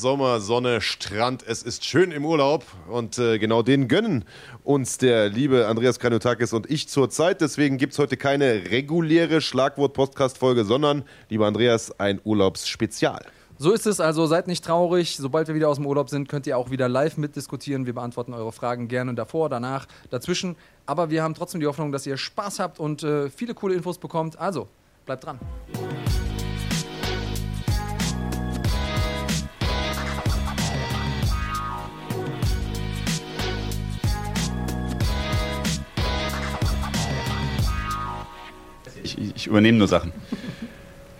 Sommer, Sonne, Strand. Es ist schön im Urlaub und äh, genau den gönnen uns der liebe Andreas Kranjotakis und ich zurzeit. Deswegen gibt es heute keine reguläre Schlagwort-Podcast-Folge, sondern, lieber Andreas, ein Urlaubsspezial. So ist es also, seid nicht traurig. Sobald wir wieder aus dem Urlaub sind, könnt ihr auch wieder live mitdiskutieren. Wir beantworten eure Fragen gerne davor, danach, dazwischen. Aber wir haben trotzdem die Hoffnung, dass ihr Spaß habt und äh, viele coole Infos bekommt. Also, bleibt dran. Ich, übernehme nur Sachen.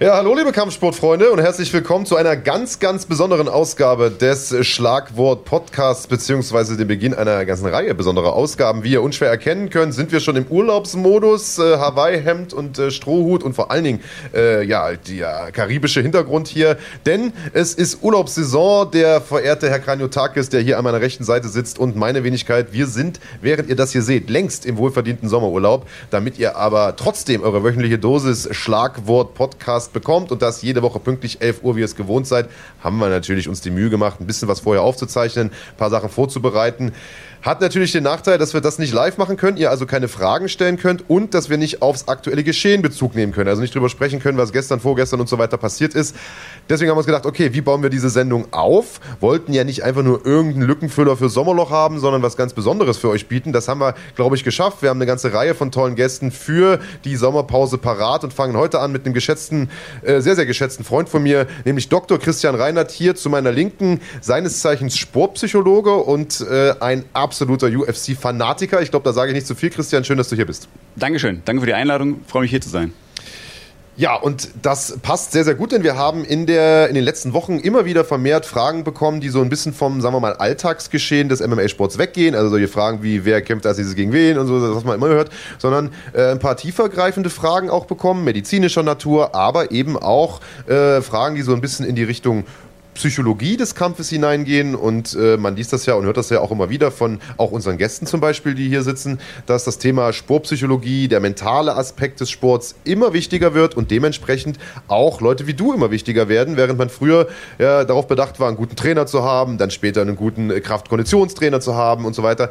Ja, hallo liebe Kampfsportfreunde und herzlich willkommen zu einer ganz, ganz besonderen Ausgabe des Schlagwort Podcasts beziehungsweise dem Beginn einer ganzen Reihe besonderer Ausgaben. Wie ihr unschwer erkennen könnt, sind wir schon im Urlaubsmodus, äh, Hawaii-Hemd und äh, Strohhut und vor allen Dingen äh, ja der karibische Hintergrund hier, denn es ist Urlaubssaison. Der verehrte Herr Kranjotakis, der hier an meiner rechten Seite sitzt und meine Wenigkeit, wir sind, während ihr das hier seht, längst im wohlverdienten Sommerurlaub, damit ihr aber trotzdem eure wöchentliche Dosis Schlagwort Podcast bekommt und das jede Woche pünktlich 11 Uhr, wie ihr es gewohnt seid, haben wir natürlich uns die Mühe gemacht, ein bisschen was vorher aufzuzeichnen, ein paar Sachen vorzubereiten. Hat natürlich den Nachteil, dass wir das nicht live machen können, ihr also keine Fragen stellen könnt und dass wir nicht aufs aktuelle Geschehen Bezug nehmen können, also nicht drüber sprechen können, was gestern, vorgestern und so weiter passiert ist. Deswegen haben wir uns gedacht, okay, wie bauen wir diese Sendung auf? Wollten ja nicht einfach nur irgendeinen Lückenfüller für Sommerloch haben, sondern was ganz Besonderes für euch bieten. Das haben wir, glaube ich, geschafft. Wir haben eine ganze Reihe von tollen Gästen für die Sommerpause parat und fangen heute an mit einem geschätzten, äh, sehr, sehr geschätzten Freund von mir, nämlich Dr. Christian Reinhardt hier zu meiner Linken, seines Zeichens Sportpsychologe und äh, ein absoluter UFC-Fanatiker. Ich glaube, da sage ich nicht zu viel. Christian, schön, dass du hier bist. Dankeschön. Danke für die Einladung. Freue mich hier zu sein. Ja, und das passt sehr, sehr gut, denn wir haben in, der, in den letzten Wochen immer wieder vermehrt Fragen bekommen, die so ein bisschen vom, sagen wir mal, Alltagsgeschehen des MMA-Sports weggehen. Also solche Fragen wie, wer kämpft als dieses gegen wen und so, was man immer hört, sondern äh, ein paar tiefergreifende Fragen auch bekommen, medizinischer Natur, aber eben auch äh, Fragen, die so ein bisschen in die Richtung Psychologie des Kampfes hineingehen und äh, man liest das ja und hört das ja auch immer wieder von auch unseren Gästen zum Beispiel, die hier sitzen, dass das Thema Sportpsychologie, der mentale Aspekt des Sports immer wichtiger wird und dementsprechend auch Leute wie du immer wichtiger werden, während man früher ja, darauf bedacht war, einen guten Trainer zu haben, dann später einen guten Kraft-Konditionstrainer zu haben und so weiter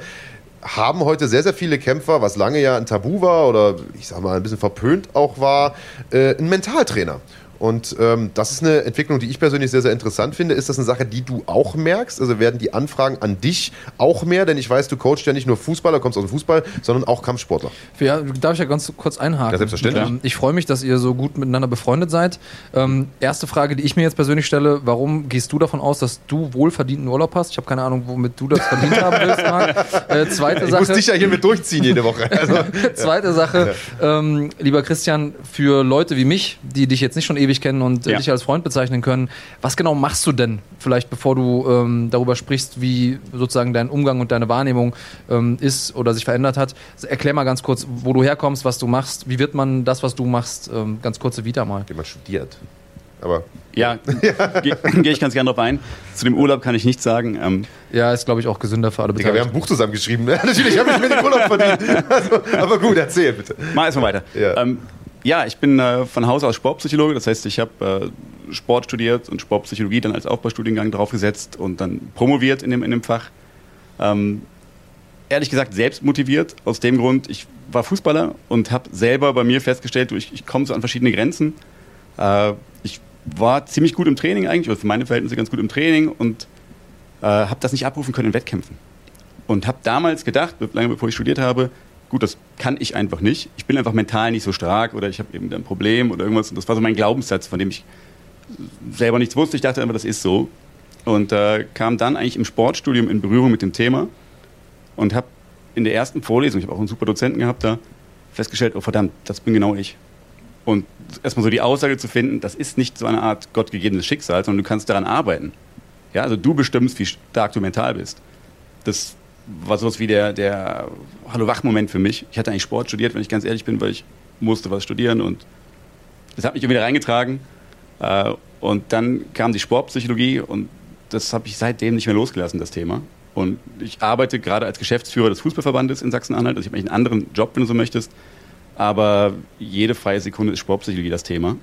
haben heute sehr, sehr viele Kämpfer, was lange ja ein Tabu war oder ich sag mal ein bisschen verpönt auch war, äh, einen Mentaltrainer. Und ähm, das ist eine Entwicklung, die ich persönlich sehr, sehr interessant finde. Ist das eine Sache, die du auch merkst? Also werden die Anfragen an dich auch mehr? Denn ich weiß, du coachst ja nicht nur Fußballer, kommst aus dem Fußball, sondern auch Kampfsportler. Ja, darf ich ja ganz kurz einhaken? Ja, selbstverständlich. Ähm, ich freue mich, dass ihr so gut miteinander befreundet seid. Ähm, erste Frage, die ich mir jetzt persönlich stelle, warum gehst du davon aus, dass du wohlverdienten Urlaub hast? Ich habe keine Ahnung, womit du das verdient haben willst, Marc. Äh, zweite ich Sache. muss dich ja hier mit durchziehen jede Woche. Also, zweite Sache, ähm, lieber Christian, für Leute wie mich, die dich jetzt nicht schon ewig kennen und äh, ja. dich als Freund bezeichnen können. Was genau machst du denn, vielleicht bevor du ähm, darüber sprichst, wie sozusagen dein Umgang und deine Wahrnehmung ähm, ist oder sich verändert hat? Erklär mal ganz kurz, wo du herkommst, was du machst. Wie wird man das, was du machst, ähm, ganz kurze Vita mal? Wie man studiert. Aber ja, gehe geh ich ganz gerne drauf ein. Zu dem Urlaub kann ich nichts sagen. Ähm, ja, ist glaube ich auch gesünder für alle Digga, wir haben ein Buch zusammengeschrieben. Natürlich habe ich mir den Urlaub verdient. Also, aber gut, erzähl bitte. Mach erstmal weiter. Ja. Ähm, ja, ich bin äh, von Haus aus Sportpsychologe. Das heißt, ich habe äh, Sport studiert und Sportpsychologie dann als Aufbaustudiengang draufgesetzt und dann promoviert in dem, in dem Fach. Ähm, ehrlich gesagt selbst motiviert. Aus dem Grund, ich war Fußballer und habe selber bei mir festgestellt, ich, ich komme so an verschiedene Grenzen. Äh, ich war ziemlich gut im Training eigentlich, oder für meine Verhältnisse ganz gut im Training und äh, habe das nicht abrufen können in Wettkämpfen. Und habe damals gedacht, lange bevor ich studiert habe, gut, das kann ich einfach nicht. Ich bin einfach mental nicht so stark oder ich habe eben ein Problem oder irgendwas. Und das war so mein Glaubenssatz, von dem ich selber nichts wusste. Ich dachte einfach, das ist so. Und äh, kam dann eigentlich im Sportstudium in Berührung mit dem Thema und habe in der ersten Vorlesung, ich habe auch einen super Dozenten gehabt da, festgestellt, oh verdammt, das bin genau ich. Und erstmal so die Aussage zu finden, das ist nicht so eine Art gottgegebenes Schicksal, sondern du kannst daran arbeiten. Ja, also du bestimmst, wie stark du mental bist. Das war sowas wie der, der Hallo-Wach-Moment für mich. Ich hatte eigentlich Sport studiert, wenn ich ganz ehrlich bin, weil ich musste was studieren und das hat mich irgendwie reingetragen. Äh, und dann kam die Sportpsychologie und das habe ich seitdem nicht mehr losgelassen, das Thema. Und ich arbeite gerade als Geschäftsführer des Fußballverbandes in Sachsen-Anhalt. Also ich habe eigentlich einen anderen Job, wenn du so möchtest. Aber jede freie Sekunde ist Sportpsychologie das Thema.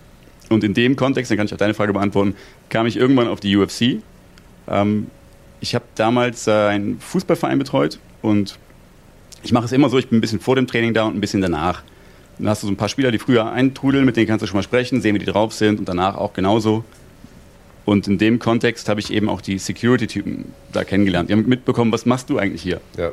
Und in dem Kontext, dann kann ich auch deine Frage beantworten, kam ich irgendwann auf die UFC Ähm, ich habe damals äh, einen Fußballverein betreut und ich mache es immer so, ich bin ein bisschen vor dem Training da und ein bisschen danach. Dann hast du so ein paar Spieler, die früher eintrudeln, mit denen kannst du schon mal sprechen, sehen, wie die drauf sind und danach auch genauso. Und in dem Kontext habe ich eben auch die Security-Typen da kennengelernt. Die haben mitbekommen, was machst du eigentlich hier? Ja.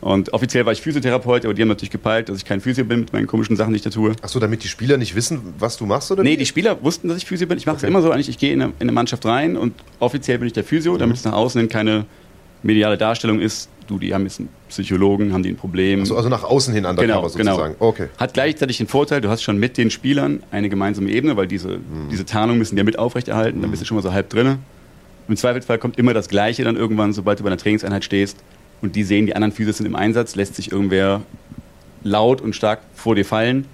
Und offiziell war ich Physiotherapeut, aber die haben natürlich gepeilt, dass ich kein Physio bin mit meinen komischen Sachen, die ich da tue. Achso, damit die Spieler nicht wissen, was du machst, oder? Nee, die Spieler wussten, dass ich Physio bin. Ich mache es Okay. immer so eigentlich, ich gehe in eine, in eine Mannschaft rein und offiziell bin ich der Physio, damit es nach außen hin keine mediale Darstellung ist. Du, die haben jetzt einen Psychologen, haben die ein Problem. Achso, also nach außen hin undercover Genau, genau. sozusagen. Okay. Hat gleichzeitig den Vorteil, du hast schon mit den Spielern eine gemeinsame Ebene, weil diese, Mhm. diese Tarnung müssen die ja mit aufrechterhalten, dann bist du schon mal so halb drinne. Im Zweifelsfall kommt immer das Gleiche dann irgendwann, sobald du bei einer Trainingseinheit stehst und die sehen, die anderen Physios sind im Einsatz, lässt sich irgendwer laut und stark vor dir fallen,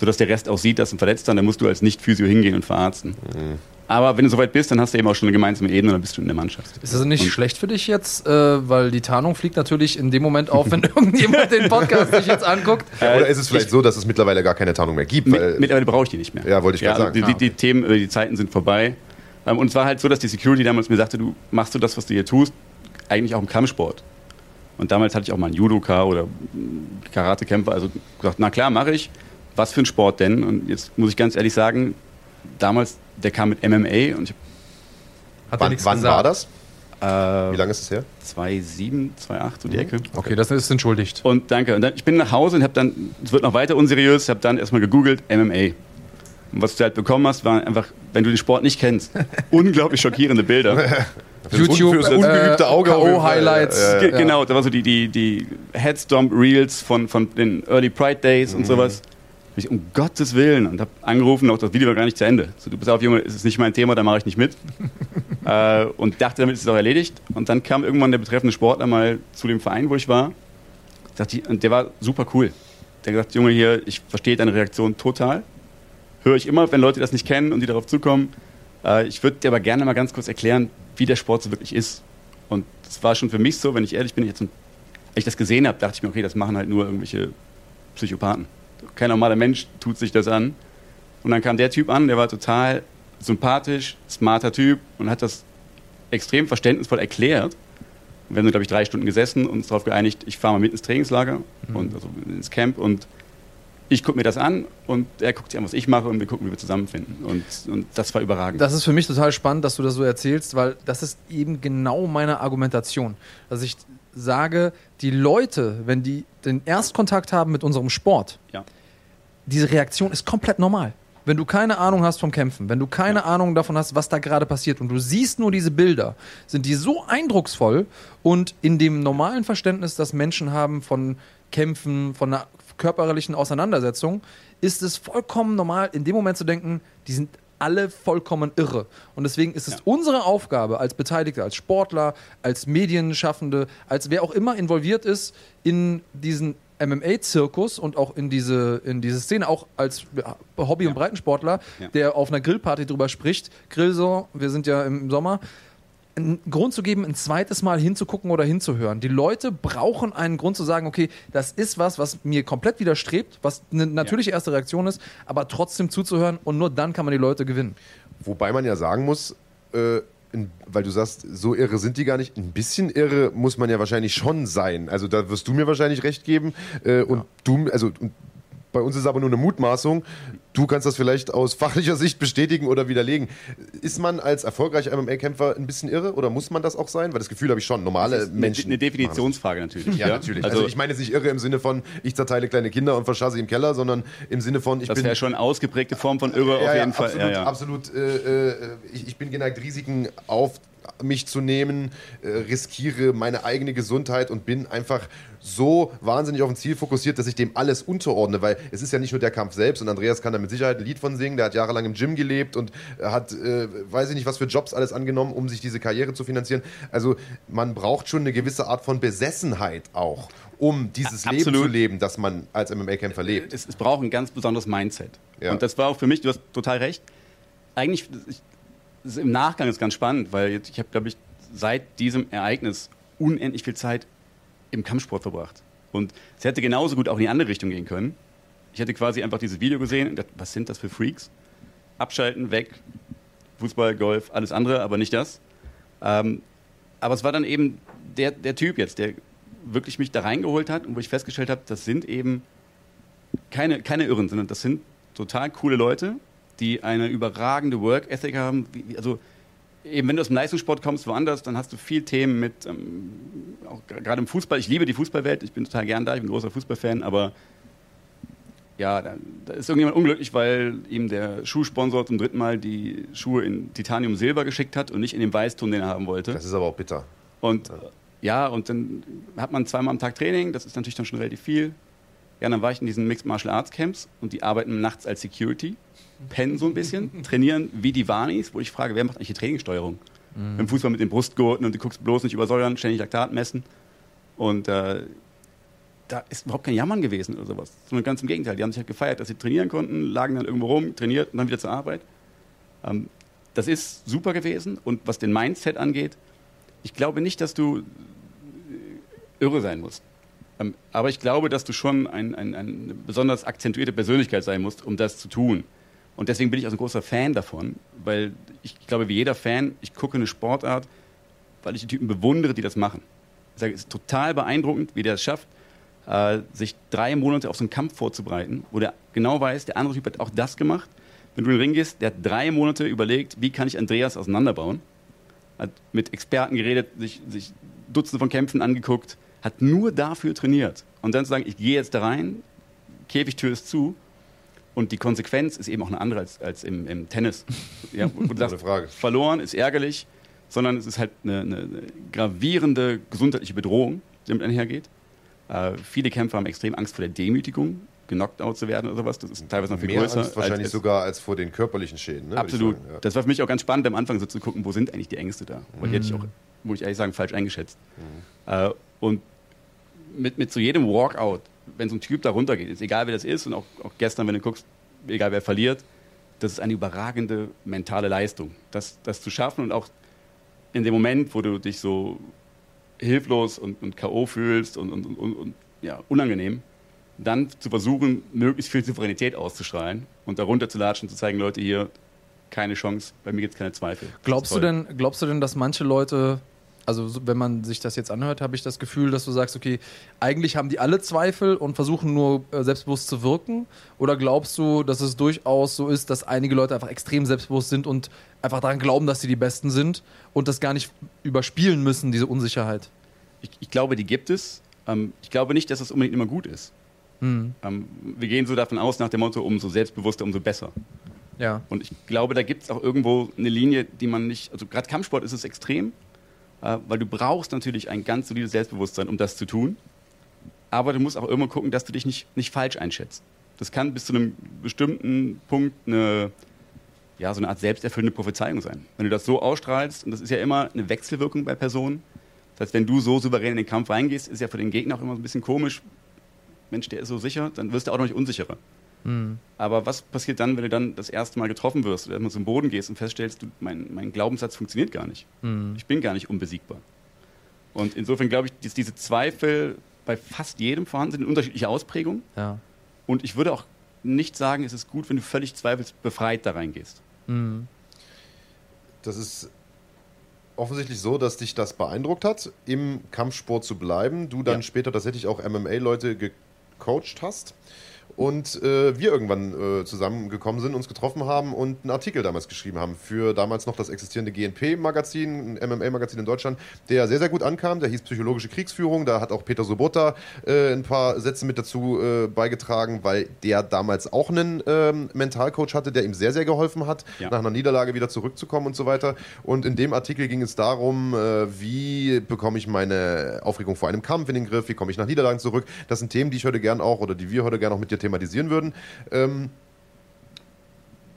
sodass der Rest auch sieht, dass ein Verletzter, dann musst du als Nicht-Physio hingehen und verarzten. Mhm. Aber wenn du soweit bist, dann hast du eben auch schon eine gemeinsame Ebene und dann bist du in der Mannschaft. Ist das nicht Und- schlecht für dich jetzt? Äh, weil die Tarnung fliegt natürlich in dem Moment auf, wenn irgendjemand den Podcast sich jetzt anguckt. Oder ist es vielleicht so, dass es mittlerweile gar keine Tarnung mehr gibt? Weil, Mit, mittlerweile brauche ich die nicht mehr. Ja, wollte ich gerade also sagen. Die, Ah, die, okay. die Themen, äh, die Zeiten sind vorbei. Ähm, Und es war halt so, dass die Security damals mir sagte, du machst du das, was du hier tust, eigentlich auch im Kampfsport. Und damals hatte ich auch mal einen Judoka oder Karatekämpfer, also gesagt, na klar, mache ich. Was für ein Sport denn? Und jetzt muss ich ganz ehrlich sagen, damals, der kam mit MMA und ich Hat wann wann war das? habe Wie äh, lange ist es her? 2,7, 2,8 so die Ecke. Okay, das ist entschuldigt. Und danke. Und dann, ich bin nach Hause und habe dann, es wird noch weiter unseriös, habe dann erstmal gegoogelt, MMA. Und was du halt bekommen hast, war einfach, wenn du den Sport nicht kennst, unglaublich schockierende Bilder. YouTube, Fürs ungeübte äh, Auge auf jeden Fall. K.O.-Highlights. Ja, ja, Ge- Genau, da war so die, die, die Headstomp-Reels von, von den Early Pride Days und sowas. Hab Ich, um Gottes Willen. Und habe angerufen, auch das Video war gar nicht zu Ende. So, du bist auf, Junge, es ist nicht mein Thema, da mache ich nicht mit. äh, und dachte, damit ist es auch erledigt. Und dann kam irgendwann der betreffende Sportler mal zu dem Verein, wo ich war. Dachte ich, und der war super cool. Der hat gesagt, Junge, hier, ich verstehe deine Reaktion total. Höre ich immer, wenn Leute das nicht kennen und die darauf zukommen. Äh, ich würde dir aber gerne mal ganz kurz erklären, wie der Sport so wirklich ist. Und das war schon für mich so, wenn ich ehrlich bin, jetzt, als ich das gesehen habe, dachte ich mir, okay, das machen halt nur irgendwelche Psychopathen. Kein normaler Mensch tut sich das an. Und dann kam der Typ an, der war total sympathisch, smarter Typ und hat das extrem verständnisvoll erklärt. Und wir haben, glaube ich, drei Stunden gesessen und uns darauf geeinigt, ich fahre mal mit ins Trainingslager und also ins Camp und ich gucke mir das an und er guckt sich an, was ich mache und wir gucken, wie wir zusammenfinden. Und, und das war überragend. Das ist für mich total spannend, dass du das so erzählst, weil das ist eben genau meine Argumentation. Dass ich sage, die Leute, wenn die den Erstkontakt haben mit unserem Sport, ja. diese Reaktion ist komplett normal. Wenn du keine Ahnung hast vom Kämpfen, wenn du keine Ahnung davon hast, was da gerade passiert und du siehst nur diese Bilder, sind die so eindrucksvoll und in dem normalen Verständnis, das Menschen haben von Kämpfen, von einer körperlichen Auseinandersetzung, ist es vollkommen normal, in dem Moment zu denken, die sind alle vollkommen irre. Und deswegen ist es Ja. unsere Aufgabe als Beteiligte, als Sportler, als Medienschaffende, als wer auch immer involviert ist in diesen MMA-Zirkus und auch in diese, in diese Szene, auch als ja, Hobby- und Breitensportler, Ja. der auf einer Grillparty drüber spricht, Grillsaison, wir sind ja im Sommer, einen Grund zu geben, ein zweites Mal hinzugucken oder hinzuhören. Die Leute brauchen einen Grund zu sagen, okay, das ist was, was mir komplett widerstrebt, was eine natürliche erste Reaktion ist, aber trotzdem zuzuhören und nur dann kann man die Leute gewinnen. Wobei man ja sagen muss, äh, in, weil du sagst, so irre sind die gar nicht. Ein bisschen irre muss man ja wahrscheinlich schon sein. Also da wirst du mir wahrscheinlich recht geben. Äh, und du, also und bei uns ist aber nur eine Mutmaßung. Du kannst das vielleicht aus fachlicher Sicht bestätigen oder widerlegen. Ist man als erfolgreicher MMA-Kämpfer ein bisschen irre oder muss man das auch sein? Weil das Gefühl habe ich schon. Normale Das ist eine, Menschen. eine Definitionsfrage natürlich. Ja, natürlich. Also, ich meine jetzt nicht irre im Sinne von, ich zerteile kleine Kinder und verschasse sie im Keller, sondern im Sinne von, ich das bin. wäre schon eine ausgeprägte Form von Irre auf jeden Fall. Absolut, ja, ja. absolut. Äh, äh, ich, ich bin geneigt, Risiken auf mich zu nehmen, äh, riskiere meine eigene Gesundheit und bin einfach so wahnsinnig auf ein Ziel fokussiert, dass ich dem alles unterordne, weil es ist ja nicht nur der Kampf selbst und Andreas kann da mit Sicherheit ein Lied von singen, der hat jahrelang im Gym gelebt und hat, äh, weiß ich nicht, was für Jobs alles angenommen, um sich diese Karriere zu finanzieren. Also man braucht schon eine gewisse Art von Besessenheit auch, um dieses Ja, Leben absolut. zu leben, das man als MMA-Kämpfer lebt. es, es braucht ein ganz besonderes Mindset. Ja. Und das war auch für mich, du hast total recht. Eigentlich, ich, im Nachgang ist ganz spannend, weil ich habe, glaube ich, seit diesem Ereignis unendlich viel Zeit im Kampfsport verbracht. Und es hätte genauso gut auch in die andere Richtung gehen können. Ich hätte quasi einfach dieses Video gesehen und gedacht, was sind das für Freaks? Abschalten, weg, Fußball, Golf, alles andere, aber nicht das. Ähm, aber es war dann eben der, der Typ jetzt, der wirklich mich da reingeholt hat und wo ich festgestellt habe, das sind eben keine, keine Irren, sondern das sind total coole Leute, die eine überragende Work Ethic haben. Also eben wenn du aus dem Leistungssport kommst, woanders, dann hast du viel Themen mit, ähm, auch gerade im Fußball. Ich liebe die Fußballwelt, ich bin total gern da, ich bin ein großer Fußballfan, aber ja, da, da, ist irgendjemand unglücklich, weil ihm der Schuhsponsor zum dritten Mal die Schuhe in Titanium Silber geschickt hat und nicht in den Weißton, den er haben wollte. Das ist aber auch bitter. Und ja, ja und dann hat man zweimal am Tag Training, das ist natürlich dann schon relativ viel. Ja, dann war ich in diesen Mixed Martial Arts Camps und die arbeiten nachts als Security, pennen so ein bisschen, trainieren wie die Wanis, wo ich frage, wer macht eigentlich die Trainingssteuerung? Mhm. Im Fußball mit den Brustgurten und du guckst bloß nicht übersäuern, ständig Laktat messen. Und äh, da ist überhaupt kein Jammern gewesen oder sowas. Sondern ganz im Gegenteil. Die haben sich halt gefeiert, dass sie trainieren konnten, lagen dann irgendwo rum, trainiert und dann wieder zur Arbeit. Ähm, das ist super gewesen. Und was den Mindset angeht, ich glaube nicht, dass du äh, irre sein musst. Ähm, aber ich glaube, dass du schon ein, ein, eine besonders akzentuierte Persönlichkeit sein musst, um das zu tun. Und deswegen bin ich auch ein großer Fan davon, weil ich glaube, wie jeder Fan, ich gucke eine Sportart, weil ich die Typen bewundere, die das machen. Ich sage, es ist total beeindruckend, wie der es schafft, äh, sich drei Monate auf so einen Kampf vorzubereiten, wo der genau weiß, der andere Typ hat auch das gemacht. Wenn du in den Ring gehst, der hat drei Monate überlegt, wie kann ich Andreas auseinanderbauen. Hat mit Experten geredet, sich, sich Dutzende von Kämpfen angeguckt, hat nur dafür trainiert. Und dann zu sagen, ich gehe jetzt da rein, Käfigtür ist zu. Und die Konsequenz ist eben auch eine andere als, als im, im Tennis. Ja, wo du sagst, Frage. verloren ist ärgerlich, sondern es ist halt eine, eine, gravierende gesundheitliche Bedrohung, die damit einhergeht. Äh, viele Kämpfer haben extrem Angst vor der Demütigung, genockt out zu werden oder sowas. Das ist teilweise noch viel Mehr größer. Angst wahrscheinlich als sogar als vor den körperlichen Schäden. Ne, absolut. Sagen, ja. Das war für mich auch ganz spannend, am Anfang so zu gucken, wo sind eigentlich die Ängste da? Weil die hätte ich auch, muss ich ehrlich sagen, falsch eingeschätzt. Mhm. Äh, und mit, mit so jedem Walkout, wenn so ein Typ da runtergeht, ist egal wer das ist und auch, auch gestern, wenn du guckst, egal wer verliert, das ist eine überragende mentale Leistung, das, das zu schaffen und auch in dem Moment, wo du dich so hilflos und, und K.O. fühlst und, und, und, ja, unangenehm, dann zu versuchen, möglichst viel Souveränität auszustrahlen und darunter zu latschen, zu zeigen, Leute, hier keine Chance, bei mir gibt es keine Zweifel. Glaubst du, denn, glaubst du denn, dass manche Leute also wenn man sich das jetzt anhört, habe ich das Gefühl, dass du sagst, okay, eigentlich haben die alle Zweifel und versuchen nur äh, selbstbewusst zu wirken? Oder glaubst du, dass es durchaus so ist, dass einige Leute einfach extrem selbstbewusst sind und einfach daran glauben, dass sie die Besten sind und das gar nicht überspielen müssen, diese Unsicherheit? Ich, ich glaube, die gibt es. Ähm, ich glaube nicht, dass das unbedingt immer gut ist. Mhm. Ähm, wir gehen so davon aus, nach dem Motto, umso selbstbewusster, umso besser. Ja. Und ich glaube, da gibt es auch irgendwo eine Linie, die man nicht, also gerade Kampfsport ist es extrem, weil du brauchst natürlich ein ganz solides Selbstbewusstsein, um das zu tun. Aber du musst auch immer gucken, dass du dich nicht, nicht falsch einschätzt. Das kann bis zu einem bestimmten Punkt eine, ja, so eine Art selbsterfüllende Prophezeiung sein. Wenn du das so ausstrahlst, und das ist ja immer eine Wechselwirkung bei Personen, das heißt, wenn du so souverän in den Kampf reingehst, ist ja für den Gegner auch immer so ein bisschen komisch. Mensch, der ist so sicher, dann wirst du auch noch nicht unsicherer. Mhm. Aber was passiert dann, wenn du dann das erste Mal getroffen wirst oder mal zum Boden gehst und feststellst, du, mein, mein Glaubenssatz funktioniert gar nicht. Mhm. Ich bin gar nicht unbesiegbar. Und insofern glaube ich, dass diese Zweifel bei fast jedem vorhanden sind in unterschiedlicher Ausprägung. Ja. Und ich würde auch nicht sagen, es ist gut, wenn du völlig zweifelsbefreit da reingehst. Mhm. Das ist offensichtlich so, dass dich das beeindruckt hat, im Kampfsport zu bleiben. Du dann Ja. später tatsächlich auch MMA-Leute gecoacht hast. Und äh, wir irgendwann äh, zusammengekommen sind, uns getroffen haben und einen Artikel damals geschrieben haben für damals noch das existierende GNP-Magazin, ein MMA-Magazin in Deutschland, der sehr, sehr gut ankam. Der hieß Psychologische Kriegsführung. Da hat auch Peter Sobotta äh, ein paar Sätze mit dazu äh, beigetragen, weil der damals auch einen ähm, Mentalcoach hatte, der ihm sehr, sehr geholfen hat, Ja. nach einer Niederlage wieder zurückzukommen und so weiter. Und in dem Artikel ging es darum, äh, wie bekomme ich meine Aufregung vor einem Kampf in den Griff, wie komme ich nach Niederlagen zurück. Das sind Themen, die ich heute gern auch oder die wir heute gern auch mit dir thematisieren würden. Ähm,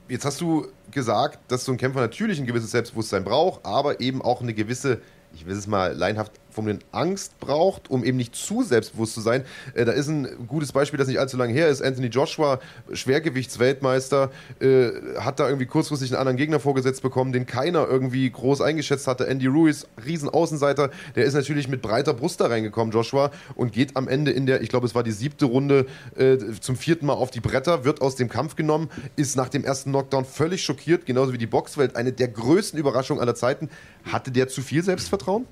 jetzt hast du gesagt, dass so ein Kämpfer natürlich ein gewisses Selbstbewusstsein braucht, aber eben auch eine gewisse, ich will es mal laienhaft formulieren, Angst braucht, um eben nicht zu selbstbewusst zu sein. Äh, da ist ein gutes Beispiel, das nicht allzu lange her ist. Anthony Joshua, Schwergewichtsweltmeister, äh, hat da irgendwie kurzfristig einen anderen Gegner vorgesetzt bekommen, den keiner irgendwie groß eingeschätzt hatte. Andy Ruiz, Riesenaußenseiter, der ist natürlich mit breiter Brust da reingekommen, Joshua, und geht am Ende in der, ich glaube, es war die siebte Runde, äh, zum vierten Mal auf die Bretter, wird aus dem Kampf genommen, ist nach dem ersten Knockdown völlig schockiert, genauso wie die Boxwelt, eine der größten Überraschungen aller Zeiten. Hatte der zu viel Selbstvertrauen?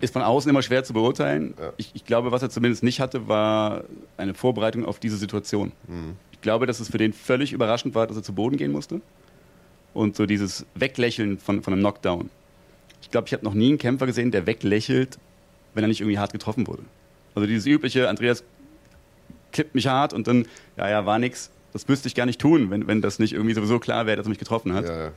Ist von außen immer schwer zu beurteilen. Ja. Ich, ich, glaube, was er zumindest nicht hatte, war eine Vorbereitung auf diese Situation. Mhm. Ich glaube, dass es für den völlig überraschend war, dass er zu Boden gehen musste. Und so dieses Weglächeln von, von einem Knockdown. Ich glaube, ich habe noch nie einen Kämpfer gesehen, der weglächelt, wenn er nicht irgendwie hart getroffen wurde. Also dieses übliche, Andreas kippt mich hart und dann, ja, ja, war nix. Das müsste ich gar nicht tun, wenn, wenn das nicht irgendwie sowieso klar wäre, dass er mich getroffen hat. Ja, ja.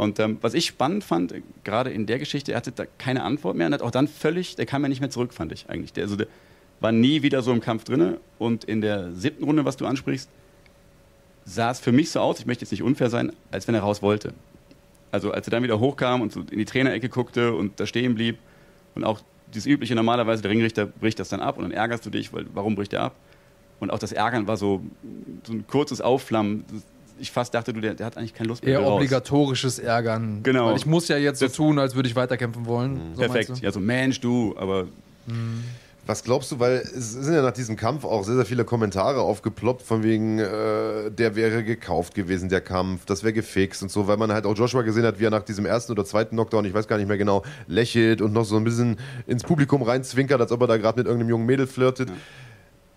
Und ähm, was ich spannend fand, gerade in der Geschichte, er hatte da keine Antwort mehr und hat auch dann völlig, der kam ja nicht mehr zurück, fand ich eigentlich. Der, also der war nie wieder so im Kampf drin. Und in der siebten Runde, was du ansprichst, sah es für mich so aus, ich möchte jetzt nicht unfair sein, als wenn er raus wollte. Also als er dann wieder hochkam und so in die Trainerecke guckte und da stehen blieb und auch das übliche normalerweise, der Ringrichter bricht das dann ab und dann ärgerst du dich, weil warum bricht er ab? Und auch das Ärgern war so, so ein kurzes Aufflammen. Ich fast dachte, du, der, der hat eigentlich keine Lust mehr. Eher obligatorisches Ärgern. Genau. Weil ich muss ja jetzt so tun, als würde ich weiterkämpfen wollen. Mhm. So Perfekt. Ja, so Mensch, du, aber. Mhm. Was glaubst du, weil es sind ja nach diesem Kampf auch sehr, sehr viele Kommentare aufgeploppt, von wegen, äh, der wäre gekauft gewesen, der Kampf, das wäre gefixt und so, weil man halt auch Joshua gesehen hat, wie er nach diesem ersten oder zweiten Knockdown, ich weiß gar nicht mehr genau, lächelt und noch so ein bisschen ins Publikum reinzwinkert, als ob er da gerade mit irgendeinem jungen Mädel flirtet. Ja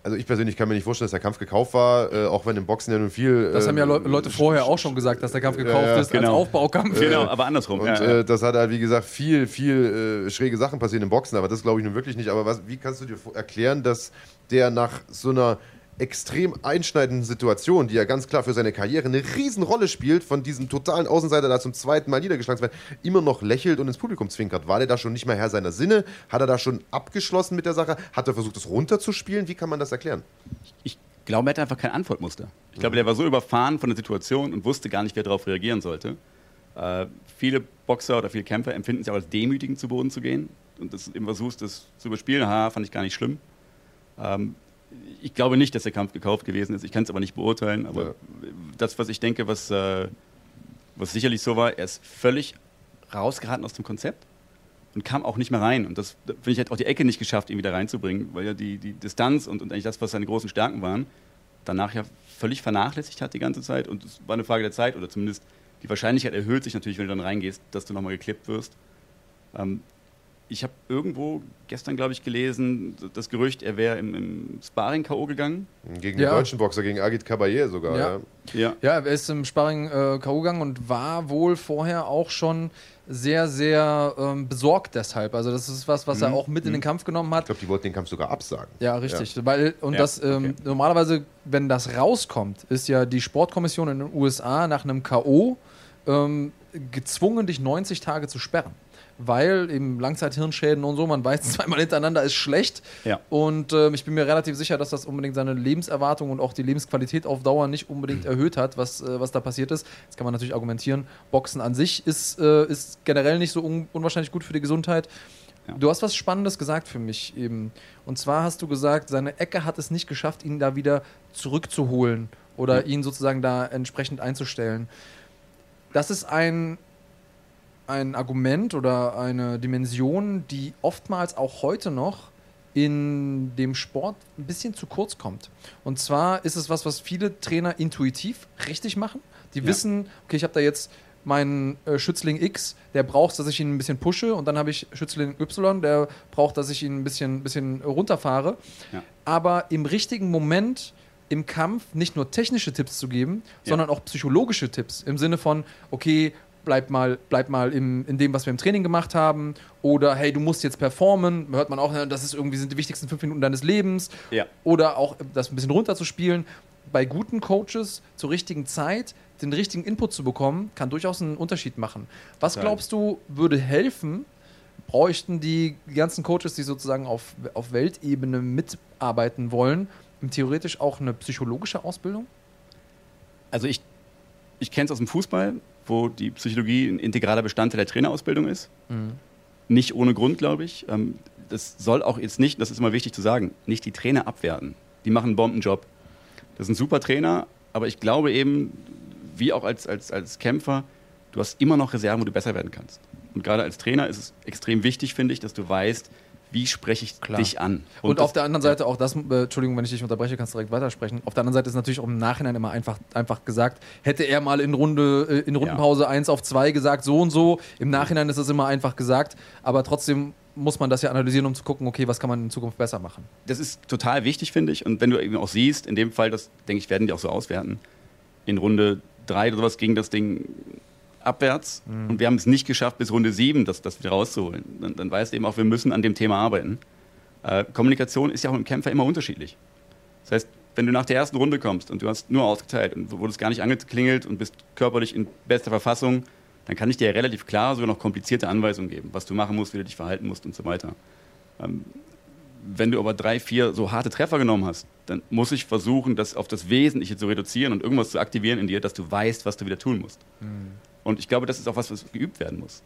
also ich persönlich kann mir nicht vorstellen, dass der Kampf gekauft war, äh, auch wenn im Boxen ja nun viel. Das haben ja Le äh, Leute vorher auch schon gesagt, dass der Kampf gekauft ja, ja, ist genau. als Aufbaukampf. Genau, aber andersrum. Und ja, äh, das hat halt, wie gesagt, viel, viel äh, schräge Sachen passiert im Boxen, aber das glaube ich nun wirklich nicht. Aber was, wie kannst du dir erklären, dass der nach so einer extrem einschneidenden Situation, die ja ganz klar für seine Karriere eine Riesenrolle spielt, von diesem totalen Außenseiter da zum zweiten Mal niedergeschlagen werden, immer noch lächelt und ins Publikum zwinkert. War der da schon nicht mehr Herr seiner Sinne? Hat er da schon abgeschlossen mit der Sache? Hat er versucht, es runterzuspielen? Wie kann man das erklären? Ich glaube, er hatte einfach kein Antwortmuster. Ich glaube, der war so überfahren von der Situation und wusste gar nicht, wer darauf reagieren sollte. Äh, viele Boxer oder viele Kämpfer empfinden es auch als demütigend, zu Boden zu gehen und das immer versuchst, das zu überspielen. Ha, fand ich gar nicht schlimm. Ähm, ich glaube nicht, dass der Kampf gekauft gewesen ist. Ich kann es aber nicht beurteilen. Aber ja. das, was ich denke, was, äh, was sicherlich so war, er ist völlig rausgeraten aus dem Konzept und kam auch nicht mehr rein. Und das finde ich, hat auch die Ecke nicht geschafft, ihn wieder reinzubringen, weil ja die, die Distanz und, und eigentlich das, was seine großen Stärken waren, danach ja völlig vernachlässigt hat die ganze Zeit. Und es war eine Frage der Zeit oder zumindest die Wahrscheinlichkeit erhöht sich natürlich, wenn du dann reingehst, dass du nochmal geklippt wirst. Ähm, ich habe irgendwo gestern, glaube ich, gelesen, das Gerücht, er wäre im, im Sparring K.O. gegangen. Gegen ja. den deutschen Boxer, gegen Agit Kabaye sogar. Ja. ja. Ja. er ist im Sparring äh, K.O. gegangen und war wohl vorher auch schon sehr, sehr ähm, besorgt deshalb. Also das ist was, was mhm. er auch mit mhm. in den mhm. Kampf genommen hat. Ich glaube, die wollten den Kampf sogar absagen. Ja, richtig. Ja. Weil, und das ähm, okay. normalerweise, wenn das rauskommt, ist ja die Sportkommission in den USA nach einem K.O. Ähm, gezwungen, dich 90 Tage zu sperren weil eben Langzeithirnschäden und so, man weiß zweimal hintereinander ist schlecht. Ja. Und äh, ich bin mir relativ sicher, dass das unbedingt seine Lebenserwartung und auch die Lebensqualität auf Dauer nicht unbedingt erhöht hat, was, äh, was da passiert ist. Jetzt kann man natürlich argumentieren, Boxen an sich ist, äh, ist generell nicht so un unwahrscheinlich gut für die Gesundheit. Ja. Du hast was Spannendes gesagt für mich eben. Und zwar hast du gesagt, seine Ecke hat es nicht geschafft, ihn da wieder zurückzuholen oder ja. ihn sozusagen da entsprechend einzustellen. Das ist ein ein Argument oder eine Dimension, die oftmals auch heute noch in dem Sport ein bisschen zu kurz kommt. Und zwar ist es was, was viele Trainer intuitiv richtig machen. Die ja. wissen, okay, ich habe da jetzt meinen äh, Schützling X, der braucht, dass ich ihn ein bisschen pushe und dann habe ich Schützling Y, der braucht, dass ich ihn ein bisschen, bisschen runterfahre. Ja. Aber im richtigen Moment im Kampf nicht nur technische Tipps zu geben, ja. sondern auch psychologische Tipps im Sinne von, okay, bleib mal, bleib mal im, in dem, was wir im Training gemacht haben. Oder hey, du musst jetzt performen. Hört man auch, das ist irgendwie sind die wichtigsten fünf Minuten deines Lebens. Ja. Oder auch das ein bisschen runterzuspielen. Bei guten Coaches zur richtigen Zeit den richtigen Input zu bekommen, kann durchaus einen Unterschied machen. Was glaubst du, würde helfen? Bräuchten die ganzen Coaches, die sozusagen auf, auf Weltebene mitarbeiten wollen, theoretisch auch eine psychologische Ausbildung? Also ich, ich kenne es aus dem Fußball wo die Psychologie ein integraler Bestandteil der Trainerausbildung ist. Mhm. Nicht ohne Grund, glaube ich. Ähm, das soll auch jetzt nicht, das ist immer wichtig zu sagen, nicht die Trainer abwerten. Die machen einen Bombenjob. Das sind super Trainer, aber ich glaube eben, wie auch als, als, als Kämpfer, du hast immer noch Reserven, wo du besser werden kannst. Und gerade als Trainer ist es extrem wichtig, finde ich, dass du weißt, wie spreche ich Klar. dich an? Und, und auf der anderen Seite auch das, äh, Entschuldigung, wenn ich dich unterbreche, kannst du direkt weitersprechen. Auf der anderen Seite ist natürlich auch im Nachhinein immer einfach, einfach gesagt, hätte er mal in Runde, äh, in Rundenpause ja. 1 auf 2 gesagt, so und so. Im Nachhinein ist das immer einfach gesagt, aber trotzdem muss man das ja analysieren, um zu gucken, okay, was kann man in Zukunft besser machen. Das ist total wichtig, finde ich. Und wenn du eben auch siehst, in dem Fall, das denke ich, werden die auch so auswerten, in Runde 3 oder sowas ging das Ding abwärts mhm. und wir haben es nicht geschafft, bis Runde 7 das, das wieder rauszuholen. Dann, dann weißt du eben auch, wir müssen an dem Thema arbeiten. Äh, Kommunikation ist ja auch im Kämpfer immer unterschiedlich. Das heißt, wenn du nach der ersten Runde kommst und du hast nur ausgeteilt und wurdest gar nicht angeklingelt und bist körperlich in bester Verfassung, dann kann ich dir relativ klar sogar noch komplizierte Anweisungen geben, was du machen musst, wie du dich verhalten musst und so weiter. Ähm, wenn du aber drei, vier so harte Treffer genommen hast, dann muss ich versuchen, das auf das Wesentliche zu reduzieren und irgendwas zu aktivieren in dir, dass du weißt, was du wieder tun musst. Mhm. Und ich glaube, das ist auch was, was geübt werden muss.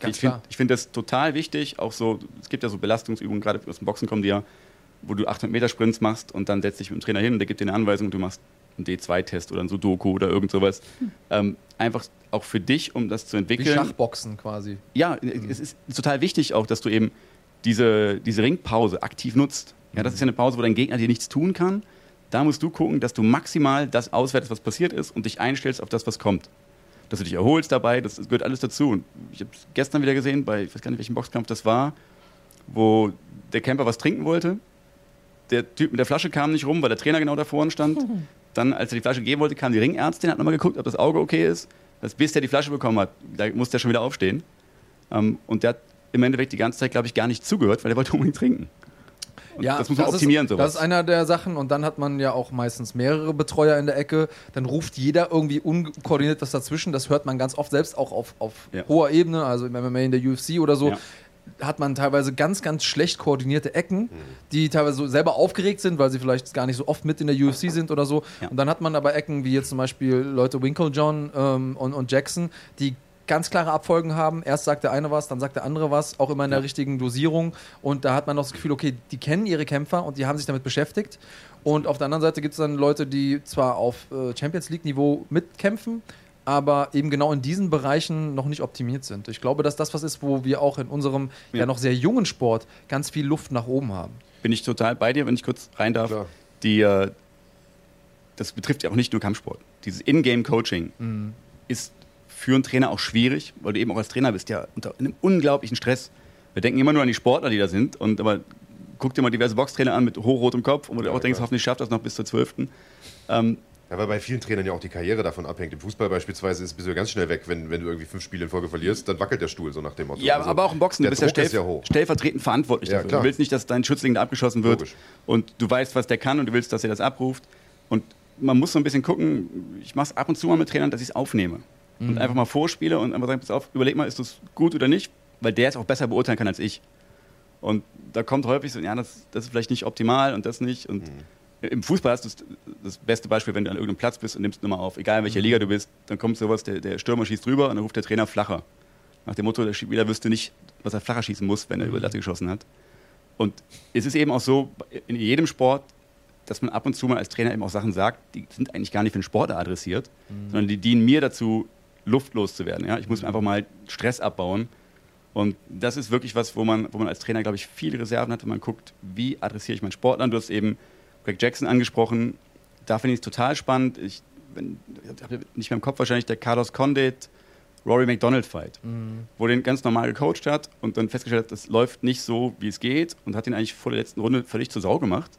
Ganz ich finde find das total wichtig, auch so, es gibt ja so Belastungsübungen, gerade aus dem Boxen kommen die ja, wo du 800 Meter Sprints machst und dann setzt dich mit dem Trainer hin und der gibt dir eine Anweisung, du machst einen D2-Test oder ein Sudoku oder irgend sowas. Hm. Ähm, einfach auch für dich, um das zu entwickeln. Wie Schachboxen quasi. Ja, mhm. es ist total wichtig auch, dass du eben diese, diese Ringpause aktiv nutzt. Ja, das ist ja eine Pause, wo dein Gegner dir nichts tun kann. Da musst du gucken, dass du maximal das auswertest, was passiert ist und dich einstellst auf das, was kommt. Dass du dich erholst dabei, das, gehört alles dazu. Und ich habe es gestern wieder gesehen, bei, ich weiß gar nicht, welchem Boxkampf das war, wo der Camper was trinken wollte. Der Typ mit der Flasche kam nicht rum, weil der Trainer genau da vorne stand. Dann, als er die Flasche geben wollte, kam die Ringärztin, hat nochmal geguckt, ob das Auge okay ist. Das, bis der die Flasche bekommen hat, da musste er schon wieder aufstehen. Ähm, und der hat im Endeffekt die ganze Zeit, glaube ich, gar nicht zugehört, weil er wollte unbedingt trinken. Und ja, das muss man das optimieren, ist, sowas. Das ist einer der Sachen. Und dann hat man ja auch meistens mehrere Betreuer in der Ecke. Dann ruft jeder irgendwie unkoordiniert was dazwischen. Das hört man ganz oft selbst auch auf, auf ja. hoher Ebene, also im MMA in der UFC oder so. Ja. Hat man teilweise ganz, ganz schlecht koordinierte Ecken, die teilweise so selber aufgeregt sind, weil sie vielleicht gar nicht so oft mit in der UFC sind oder so. Ja. Und dann hat man aber Ecken wie jetzt zum Beispiel Leute Winklejohn ähm, und, und Jackson, die ganz klare Abfolgen haben. Erst sagt der eine was, dann sagt der andere was, auch immer in der richtigen Dosierung. Und da hat man noch das Gefühl, okay, die kennen ihre Kämpfer und die haben sich damit beschäftigt. Und auf der anderen Seite gibt es dann Leute, die zwar auf äh, Champions League-Niveau mitkämpfen, aber eben genau in diesen Bereichen noch nicht optimiert sind. Ich glaube, dass das was ist, wo wir auch in unserem ja, ja noch sehr jungen Sport ganz viel Luft nach oben haben. Bin ich total bei dir, wenn ich kurz rein darf. Die, äh, das betrifft ja auch nicht nur Kampfsport. Dieses In-Game-Coaching mhm. ist für einen Trainer auch schwierig, weil du eben auch als Trainer bist ja unter einem unglaublichen Stress. Wir denken immer nur an die Sportler, die da sind. Und aber guck dir mal diverse Boxtrainer an mit hochrotem Kopf, wo du ja, auch denkst, hoffentlich schafft das noch bis zur 12. Ähm, ja, weil bei vielen Trainern ja auch die Karriere davon abhängt. Im Fußball beispielsweise ist, bist du ganz schnell weg, wenn, wenn du irgendwie fünf Spiele in Folge verlierst, dann wackelt der Stuhl, so nach dem Motto. Ja, also, aber auch im Boxen, du bist ja, stell, ja stellvertretend verantwortlich ja, dafür. Klar. Du willst nicht, dass dein Schützling da abgeschossen wird Logisch. und du weißt, was der kann und du willst, dass er das abruft. Und man muss so ein bisschen gucken, ich mache es ab und zu mal mit Trainern, dass ich es aufnehme mhm. und einfach mal vorspiele und einfach sagen, pass auf, überleg mal, ist das gut oder nicht, weil der es auch besser beurteilen kann als ich. Und da kommt häufig so, ja, das, das ist vielleicht nicht optimal und das nicht. Und mhm. im Fußball hast du das beste Beispiel, wenn du an irgendeinem Platz bist und nimmst eine Nummer auf, egal in welcher mhm. Liga du bist, dann kommt sowas, der, der Stürmer schießt drüber und dann ruft der Trainer flacher. Nach dem Motto, der Spieler wüsste nicht, was er flacher schießen muss, wenn er über die Latte geschossen hat. Und es ist eben auch so, in jedem Sport dass man ab und zu mal als Trainer eben auch Sachen sagt, die sind eigentlich gar nicht für den Sport adressiert, mhm. sondern die dienen mir dazu, luftlos zu werden. Ja? Ich muss einfach mal Stress abbauen. Und das ist wirklich was, wo man, wo man als Trainer, glaube ich, viele Reserven hat, wenn man guckt, wie adressiere ich meinen Sportler. Du hast eben Greg Jackson angesprochen. Da finde ich es total spannend. Ich, ich habe nicht mehr im Kopf wahrscheinlich der Carlos Condit, Rory McDonald Fight, mhm. wo den ganz normal gecoacht hat und dann festgestellt hat, das läuft nicht so, wie es geht und hat ihn eigentlich vor der letzten Runde völlig zur Sau gemacht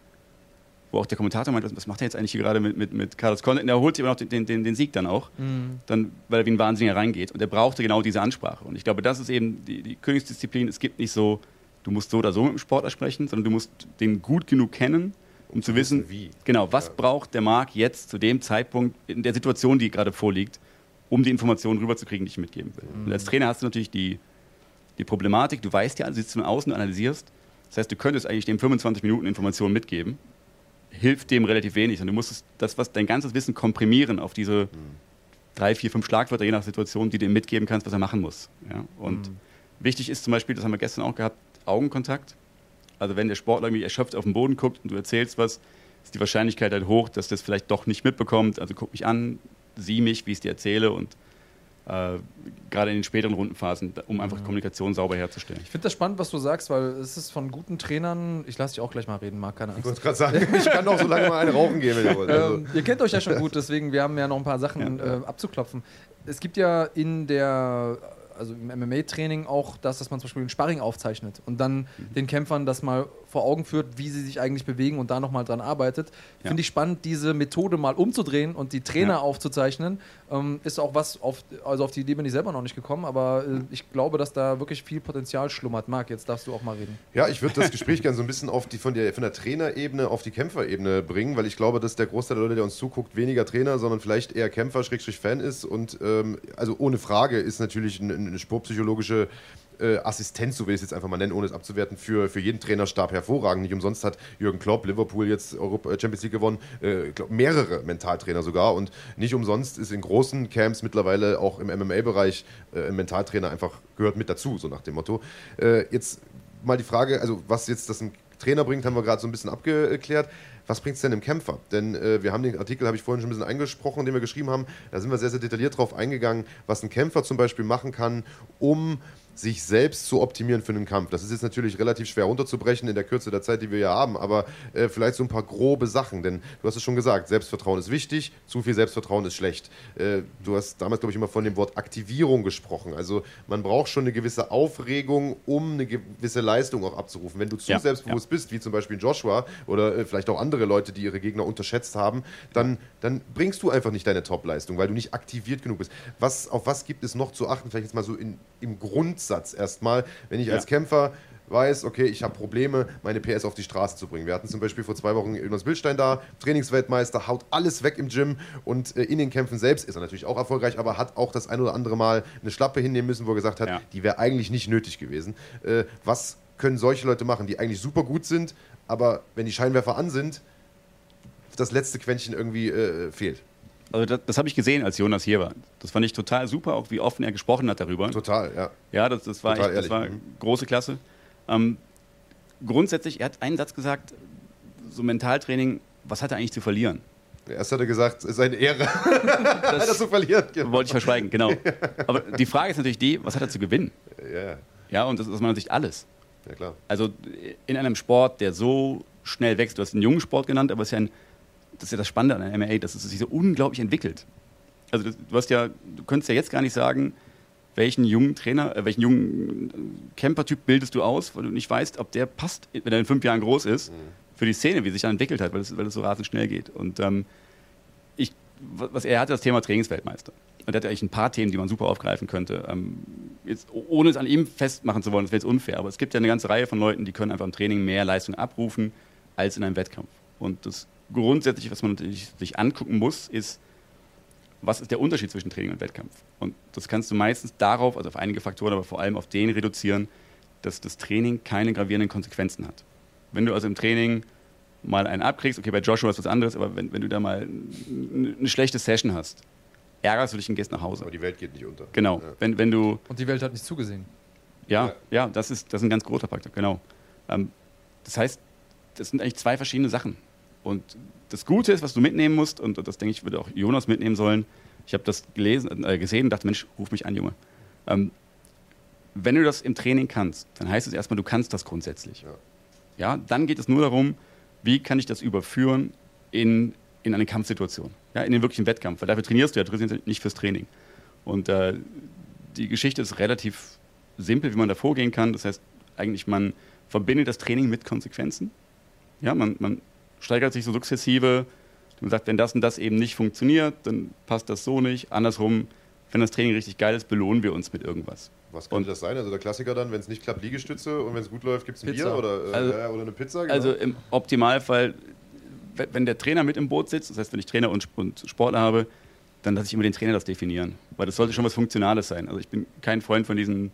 wo auch der Kommentator meint, was macht er jetzt eigentlich hier gerade mit, mit, mit Carlos Condit? Und er holt sich aber noch den, den, den Sieg dann auch, mhm. dann, weil er wie ein Wahnsinniger reingeht. Und er brauchte genau diese Ansprache. Und ich glaube, das ist eben die, die Königsdisziplin. Es gibt nicht so, du musst so oder so mit dem Sportler sprechen, sondern du musst den gut genug kennen, um zu wissen, wie. Genau, was ja. braucht der Marc jetzt zu dem Zeitpunkt in der Situation, die gerade vorliegt, um die Informationen rüberzukriegen, die ich mitgeben will. Mhm. Und als Trainer hast du natürlich die, die Problematik, du weißt ja, du sitzt von außen und analysierst. Das heißt, du könntest eigentlich dem 25 Minuten Informationen mitgeben hilft dem relativ wenig. Und du musst das, was dein ganzes Wissen komprimieren auf diese mhm. drei, vier, fünf Schlagwörter, je nach Situation, die du ihm mitgeben kannst, was er machen muss. Ja? Und mhm. wichtig ist zum Beispiel, das haben wir gestern auch gehabt, Augenkontakt. Also wenn der Sportler irgendwie erschöpft auf den Boden guckt und du erzählst was, ist die Wahrscheinlichkeit halt hoch, dass das vielleicht doch nicht mitbekommt. Also guck mich an, sieh mich, wie ich es dir erzähle und Äh, gerade in den späteren Rundenphasen, um einfach mhm. Kommunikation sauber herzustellen. Ich finde das spannend, was du sagst, weil es ist von guten Trainern, ich lasse dich auch gleich mal reden, Marc, keine Angst. Ich wollte gerade sagen, ich kann auch so lange mal eine rauchen gehen, wenn ihr wollt. Also. Ähm, ihr kennt euch ja schon gut, deswegen, wir haben ja noch ein paar Sachen ja. äh, abzuklopfen. Es gibt ja in der also im MMA-Training auch das, dass man zum Beispiel einen Sparring aufzeichnet und dann mhm. den Kämpfern das mal vor Augen führt, wie sie sich eigentlich bewegen und da nochmal dran arbeitet. Ja. Finde ich spannend, diese Methode mal umzudrehen und die Trainer ja. aufzuzeichnen. Ähm, ist auch was, auf, also auf die Idee bin ich selber noch nicht gekommen, aber äh, ich glaube, dass da wirklich viel Potenzial schlummert. Marc, jetzt darfst du auch mal reden. Ja, ich würde das Gespräch gerne so ein bisschen auf die, von, der, von der Trainerebene auf die Kämpferebene bringen, weil ich glaube, dass der Großteil der Leute, der uns zuguckt, weniger Trainer, sondern vielleicht eher Kämpfer, Schrägstrich Fan ist. Und ähm, also ohne Frage ist natürlich eine, eine sportpsychologische äh, Assistenz, so will ich es jetzt einfach mal nennen, ohne es abzuwerten, für, für jeden Trainerstab hervorragend. Nicht umsonst hat Jürgen Klopp, Liverpool jetzt Europa, äh, Champions League gewonnen, äh, glaub, mehrere Mentaltrainer sogar. Und nicht umsonst ist in großen Camps mittlerweile auch im MMA-Bereich äh, ein Mentaltrainer einfach gehört mit dazu, so nach dem Motto. Äh, jetzt mal die Frage, also was jetzt das ein Trainer bringt, haben wir gerade so ein bisschen abgeklärt. Was bringt es denn im Kämpfer? Denn äh, wir haben den Artikel, habe ich vorhin schon ein bisschen eingesprochen, den wir geschrieben haben. Da sind wir sehr, sehr detailliert drauf eingegangen, was ein Kämpfer zum Beispiel machen kann, um sich selbst zu optimieren für einen Kampf. Das ist jetzt natürlich relativ schwer runterzubrechen in der Kürze der Zeit, die wir ja haben, aber äh, vielleicht so ein paar grobe Sachen, denn du hast es schon gesagt, Selbstvertrauen ist wichtig, zu viel Selbstvertrauen ist schlecht. Äh, du hast damals, glaube ich, immer von dem Wort Aktivierung gesprochen. Also man braucht schon eine gewisse Aufregung, um eine gewisse Leistung auch abzurufen. Wenn du zu ja, selbstbewusst ja. bist, wie zum Beispiel Joshua oder äh, vielleicht auch andere Leute, die ihre Gegner unterschätzt haben, dann, dann bringst du einfach nicht deine Top-Leistung, weil du nicht aktiviert genug bist. Was, auf was gibt es noch zu achten? Vielleicht jetzt mal so in, im Grundsatz Grundsatz erstmal, wenn ich ja. als Kämpfer weiß, okay, ich habe Probleme, meine PS auf die Straße zu bringen. Wir hatten zum Beispiel vor zwei Wochen Jonas Bildstein da, Trainingsweltmeister, haut alles weg im Gym und äh, in den Kämpfen selbst ist er natürlich auch erfolgreich, aber hat auch das ein oder andere Mal eine Schlappe hinnehmen müssen, wo er gesagt hat, ja. die wäre eigentlich nicht nötig gewesen. Äh, was können solche Leute machen, die eigentlich super gut sind, aber wenn die Scheinwerfer an sind, das letzte Quäntchen irgendwie äh, fehlt? Also das, das habe ich gesehen, als Jonas hier war. Das fand ich total super, auch wie offen er gesprochen hat darüber. Total, ja. Ja, das, das war, echt, das war mhm. große Klasse. Ähm, grundsätzlich, er hat einen Satz gesagt, so Mentaltraining, was hat er eigentlich zu verlieren? Erst hat er gesagt, es ist eine Ehre, das, das zu verlieren. Genau. Wollte ich verschweigen, genau. Aber die Frage ist natürlich die, was hat er zu gewinnen? Ja. Ja, und das ist aus meiner Sicht alles. Ja, klar. Also in einem Sport, der so schnell wächst, du hast einen jungen Sport genannt, aber es ist ja ein das ist ja das Spannende an der MMA, dass es sich so unglaublich entwickelt. Also das, du hast ja, du könntest ja jetzt gar nicht sagen, welchen jungen Trainer, äh, welchen jungen Camper-Typ bildest du aus, weil du nicht weißt, ob der passt, wenn er in fünf Jahren groß ist, mhm. für die Szene, wie sich dann entwickelt hat, weil es, weil es so rasend schnell geht. Und ähm, ich, was er hatte, das Thema Trainingsweltmeister. Und er hat eigentlich ein paar Themen, die man super aufgreifen könnte. Ähm, jetzt, ohne es an ihm festmachen zu wollen, das wäre jetzt unfair, aber es gibt ja eine ganze Reihe von Leuten, die können einfach im Training mehr Leistung abrufen als in einem Wettkampf. Und das grundsätzlich, was man natürlich sich angucken muss, ist, was ist der Unterschied zwischen Training und Wettkampf? Und das kannst du meistens darauf, also auf einige Faktoren, aber vor allem auf den reduzieren, dass das Training keine gravierenden Konsequenzen hat. Wenn du also im Training mal einen abkriegst, okay, bei Joshua ist was anderes, aber wenn, wenn du da mal eine schlechte Session hast, ärgerst du dich und gehst nach Hause. Aber die Welt geht nicht unter. Genau. Ja. Wenn, wenn du und die Welt hat nicht zugesehen. Ja, ja, ja das, ist, das ist ein ganz großer Faktor, genau. Ähm, das heißt, das sind eigentlich zwei verschiedene Sachen. Und das Gute ist, was du mitnehmen musst, und das denke ich, würde auch Jonas mitnehmen sollen. Ich habe das gelesen, äh, gesehen und dachte, Mensch, ruf mich an, Junge. Ähm, wenn du das im Training kannst, dann heißt es erstmal, du kannst das grundsätzlich. Ja. ja. dann geht es nur darum, wie kann ich das überführen in, in eine Kampfsituation, ja, in den wirklichen Wettkampf. Weil dafür trainierst du ja, trainierst nicht fürs Training. Und äh, die Geschichte ist relativ simpel, wie man da vorgehen kann. Das heißt, eigentlich man verbindet das Training mit Konsequenzen. Ja, man, man steigert sich so sukzessive. Man sagt, wenn das und das eben nicht funktioniert, dann passt das so nicht. Andersrum, wenn das Training richtig geil ist, belohnen wir uns mit irgendwas. Was könnte das sein? Also der Klassiker dann, wenn es nicht klappt, Liegestütze und wenn es gut läuft, gibt es ein Bier oder, äh, also, oder eine Pizza? Genau. Also im Optimalfall, wenn der Trainer mit im Boot sitzt, das heißt, wenn ich Trainer und, und Sportler habe, dann lasse ich immer den Trainer das definieren. Weil das sollte schon was Funktionales sein. Also ich bin kein Freund von diesen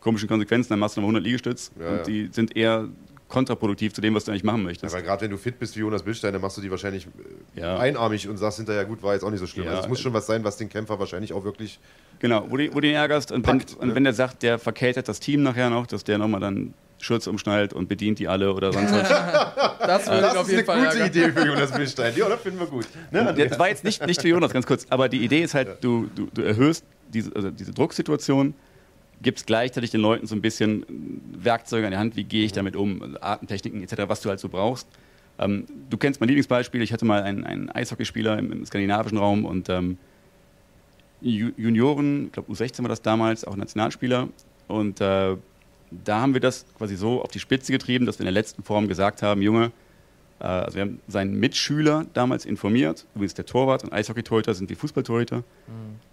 komischen Konsequenzen, dann machst du noch 100 Liegestütz ja, und ja. die sind eher kontraproduktiv zu dem, was du eigentlich machen möchtest. Ja, weil gerade wenn du fit bist wie Jonas Bildstein, dann machst du die wahrscheinlich äh, ja. einarmig und sagst hinterher, gut, war jetzt auch nicht so schlimm. Ja. Also es muss schon was sein, was den Kämpfer wahrscheinlich auch wirklich. Genau, wo du, wo du ihn ärgerst und, packt, wenn, ne? und wenn der sagt, der verkältet das Team nachher noch, dass der nochmal dann Schürze umschnallt und bedient die alle oder sonst was. das würde das auf jeden Fall. Das ist eine gute Idee für Jonas Bildstein. Ja, das finden wir gut. Ne, das war jetzt nicht, nicht für Jonas, ganz kurz. Aber die Idee ist halt, du, du, du erhöhst diese, also diese Drucksituation, gibt es gleichzeitig den Leuten so ein bisschen Werkzeuge an die Hand, wie gehe ich damit um, Atemtechniken etc., was du halt so brauchst. Ähm, du kennst mein Lieblingsbeispiel, ich hatte mal einen, einen Eishockeyspieler im, im skandinavischen Raum und ähm, Junioren, ich glaube U16 war das damals, auch Nationalspieler. Und äh, da haben wir das quasi so auf die Spitze getrieben, dass wir in der letzten Form gesagt haben, Junge, also wir haben seinen Mitschüler damals informiert, übrigens der Torwart und Eishockey-Torhüter sind wie Fußballtorhüter, mhm.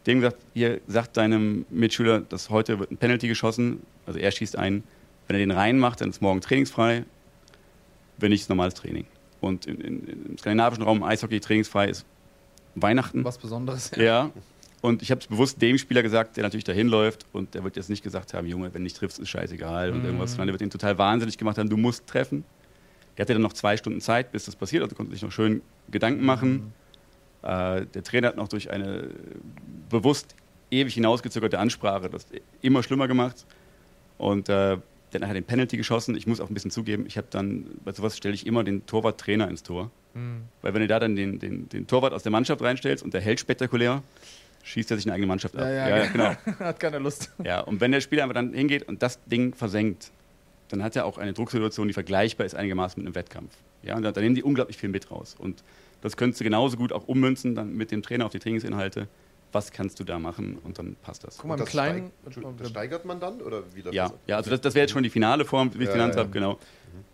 dem gesagt, ihr sagt deinem Mitschüler, dass heute wird ein Penalty geschossen, also er schießt einen, wenn er den reinmacht, dann ist morgen trainingsfrei, wenn nicht, ist normales Training. Und in, in, im skandinavischen Raum Eishockey trainingsfrei ist Weihnachten. Was Besonderes. Ja. ja. Und ich habe es bewusst dem Spieler gesagt, der natürlich dahin läuft und der wird jetzt nicht gesagt haben, Junge, wenn du nicht triffst, ist scheißegal mhm. und irgendwas, sondern der wird ihn total wahnsinnig gemacht haben, du musst treffen. Der hatte dann noch zwei Stunden Zeit, bis das passiert, also konnte sich noch schön Gedanken machen. Mhm. Äh, der Trainer hat noch durch eine bewusst ewig hinausgezögerte Ansprache das immer schlimmer gemacht. Und äh, der hat nachher den Penalty geschossen. Ich muss auch ein bisschen zugeben, ich habe dann, bei sowas stelle ich immer den Torwart-Trainer ins Tor. Mhm. Weil wenn du da dann den, den, den Torwart aus der Mannschaft reinstellst und der hält spektakulär, schießt er sich eine eigene Mannschaft ab. Ja, ja, ja genau. Hat keine Lust. Ja, und wenn der Spieler einfach dann hingeht und das Ding versenkt, dann hat er auch eine Drucksituation, die vergleichbar ist einigermaßen mit einem Wettkampf. Ja, und da, da nehmen die unglaublich viel mit raus. Und das könntest du genauso gut auch ummünzen dann mit dem Trainer auf die Trainingsinhalte was kannst du da machen und dann passt das. Guck mal, im Kleinen. Das steigert man dann? Oder wie ja, ja, also das, das wäre jetzt schon die finale Form, wie ich es ja, genannt ja. habe, genau.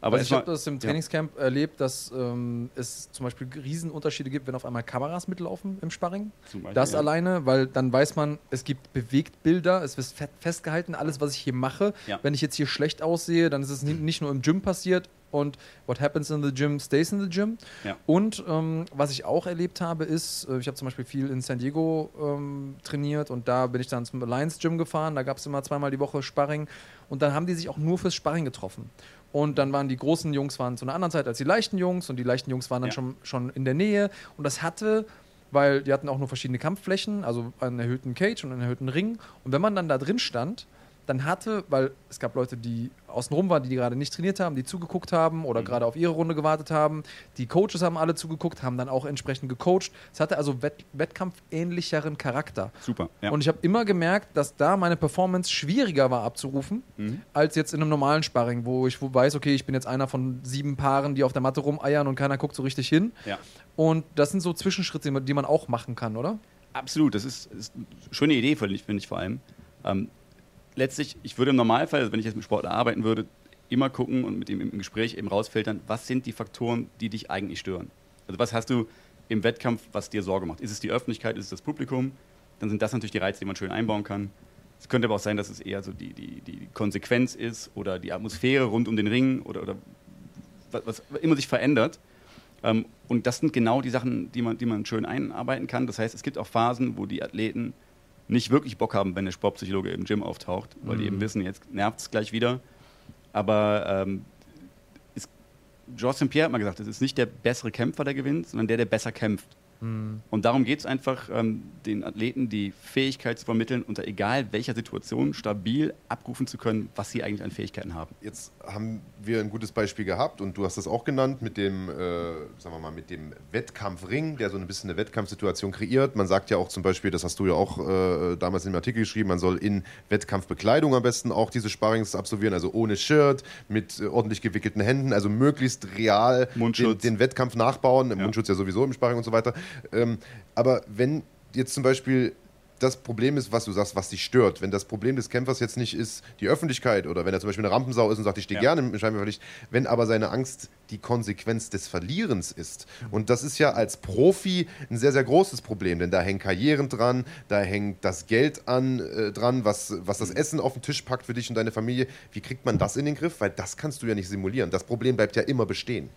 Aber also ich habe das im Trainingscamp ja. erlebt, dass ähm, es zum Beispiel Riesenunterschiede gibt, wenn auf einmal Kameras mitlaufen im Sparring. Beispiel, das ja. alleine, weil dann weiß man, es gibt Bewegtbilder, es wird festgehalten, alles, was ich hier mache. Ja. Wenn ich jetzt hier schlecht aussehe, dann ist es nicht nur im Gym passiert und what happens in the gym stays in the gym. Und ähm, was ich auch erlebt habe, ist, äh, ich habe zum Beispiel viel in San Diego ähm, trainiert und da bin ich dann zum Alliance Gym gefahren, da gab es immer zweimal die Woche Sparring und dann haben die sich auch nur fürs Sparring getroffen. Und dann waren die großen Jungs waren zu einer anderen Zeit als die leichten Jungs und die leichten Jungs waren dann ja. schon, schon in der Nähe. Und das hatte, weil die hatten auch nur verschiedene Kampfflächen, also einen erhöhten Cage und einen erhöhten Ring. Und wenn man dann da drin stand, dann hatte, weil es gab Leute, die außenrum waren, die, die gerade nicht trainiert haben, die zugeguckt haben oder mhm. gerade auf ihre Runde gewartet haben. Die Coaches haben alle zugeguckt, haben dann auch entsprechend gecoacht. Es hatte also Wett Wettkampfähnlicheren Charakter. Super. Ja. Und ich habe immer gemerkt, dass da meine Performance schwieriger war abzurufen, mhm. als jetzt in einem normalen Sparring, wo ich weiß, okay, ich bin jetzt einer von sieben Paaren, die auf der Matte rumeiern und keiner guckt so richtig hin. Ja. Und das sind so Zwischenschritte, die man auch machen kann, oder? Absolut, das ist, ist eine schöne Idee, finde ich, vor allem. Ähm, letztlich, ich würde im Normalfall, wenn ich jetzt mit Sportler arbeiten würde, immer gucken und mit ihm im Gespräch eben rausfiltern, was sind die Faktoren, die dich eigentlich stören. Also was hast du im Wettkampf, was dir Sorge macht? Ist es die Öffentlichkeit, ist es das Publikum? Dann sind das natürlich die Reize, die man schön einbauen kann. Es könnte aber auch sein, dass es eher so die, die, die Konsequenz ist oder die Atmosphäre rund um den Ring oder, oder was, was immer sich verändert. Ähm, und das sind genau die Sachen, die man, die man schön einarbeiten kann. Das heißt, es gibt auch Phasen, wo die Athleten nicht wirklich Bock haben, wenn der Sportpsychologe im Gym auftaucht, weil mhm. die eben wissen, jetzt nervt es gleich wieder. Aber ähm, ist, Georges St. Pierre hat mal gesagt, es ist nicht der bessere Kämpfer, der gewinnt, sondern der, der besser kämpft. Mhm. Und darum geht es einfach, ähm, den Athleten die Fähigkeit zu vermitteln, unter egal welcher Situation stabil abrufen zu können, was sie eigentlich an Fähigkeiten haben. Jetzt haben wir ein gutes Beispiel gehabt und du hast das auch genannt mit dem, äh, sagen wir mal, mit dem Wettkampfring, der so ein bisschen eine Wettkampfsituation kreiert. Man sagt ja auch zum Beispiel, das hast du ja auch äh, damals in dem Artikel geschrieben, man soll in Wettkampfbekleidung am besten auch diese Sparrings absolvieren, also ohne Shirt, mit äh, ordentlich gewickelten Händen, also möglichst real den, den, Wettkampf nachbauen. Ja. Mundschutz ja sowieso im Sparring und so weiter. Ähm, aber wenn jetzt zum Beispiel das Problem ist, was du sagst, was dich stört. Wenn das Problem des Kämpfers jetzt nicht ist die Öffentlichkeit oder wenn er zum Beispiel eine Rampensau ist und sagt, ich stehe ja. gerne im Scheinwerferlicht, wenn aber seine Angst die Konsequenz des Verlierens ist. Und das ist ja als Profi ein sehr, sehr großes Problem, denn da hängen Karrieren dran, da hängt das Geld an, äh, dran, was, was das Essen auf den Tisch packt für dich und deine Familie. Wie kriegt man das in den Griff? Weil das kannst du ja nicht simulieren. Das Problem bleibt ja immer bestehen.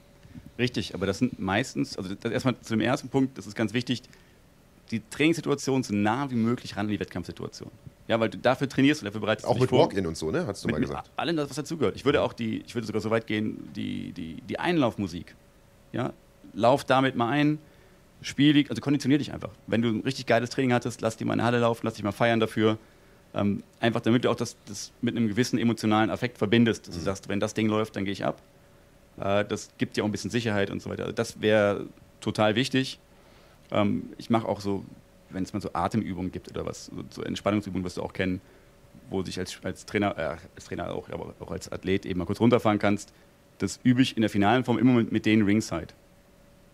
Richtig, aber das sind meistens, also erstmal zu dem ersten Punkt, das ist ganz wichtig, die Trainingssituation so nah wie möglich ran an die Wettkampfsituation. Ja, weil du dafür trainierst und dafür bereitest Auch mit Walk-In und so, ne? Hast du mit, mal gesagt. Allem, was dazugehört. Ich würde auch die, ich würde sogar so weit gehen, die, die, die Einlaufmusik. Ja, lauf damit mal ein, spiel, also konditionier dich einfach. Wenn du ein richtig geiles Training hattest, lass dich mal in der Halle laufen, lass dich mal feiern dafür. Ähm, einfach damit du auch das, das mit einem gewissen emotionalen Affekt verbindest. Dass mhm. du sagst, wenn das Ding läuft, dann gehe ich ab. Äh, das gibt dir auch ein bisschen Sicherheit und so weiter. Also das wäre total wichtig. Ähm, ich mache auch so wenn es mal so Atemübungen gibt oder was, so, so Entspannungsübungen, was du auch kennen, wo du dich als, als Trainer, äh, als Trainer auch, aber auch als Athlet eben mal kurz runterfahren kannst, das übe ich in der finalen Form immer mit, mit denen Ringside.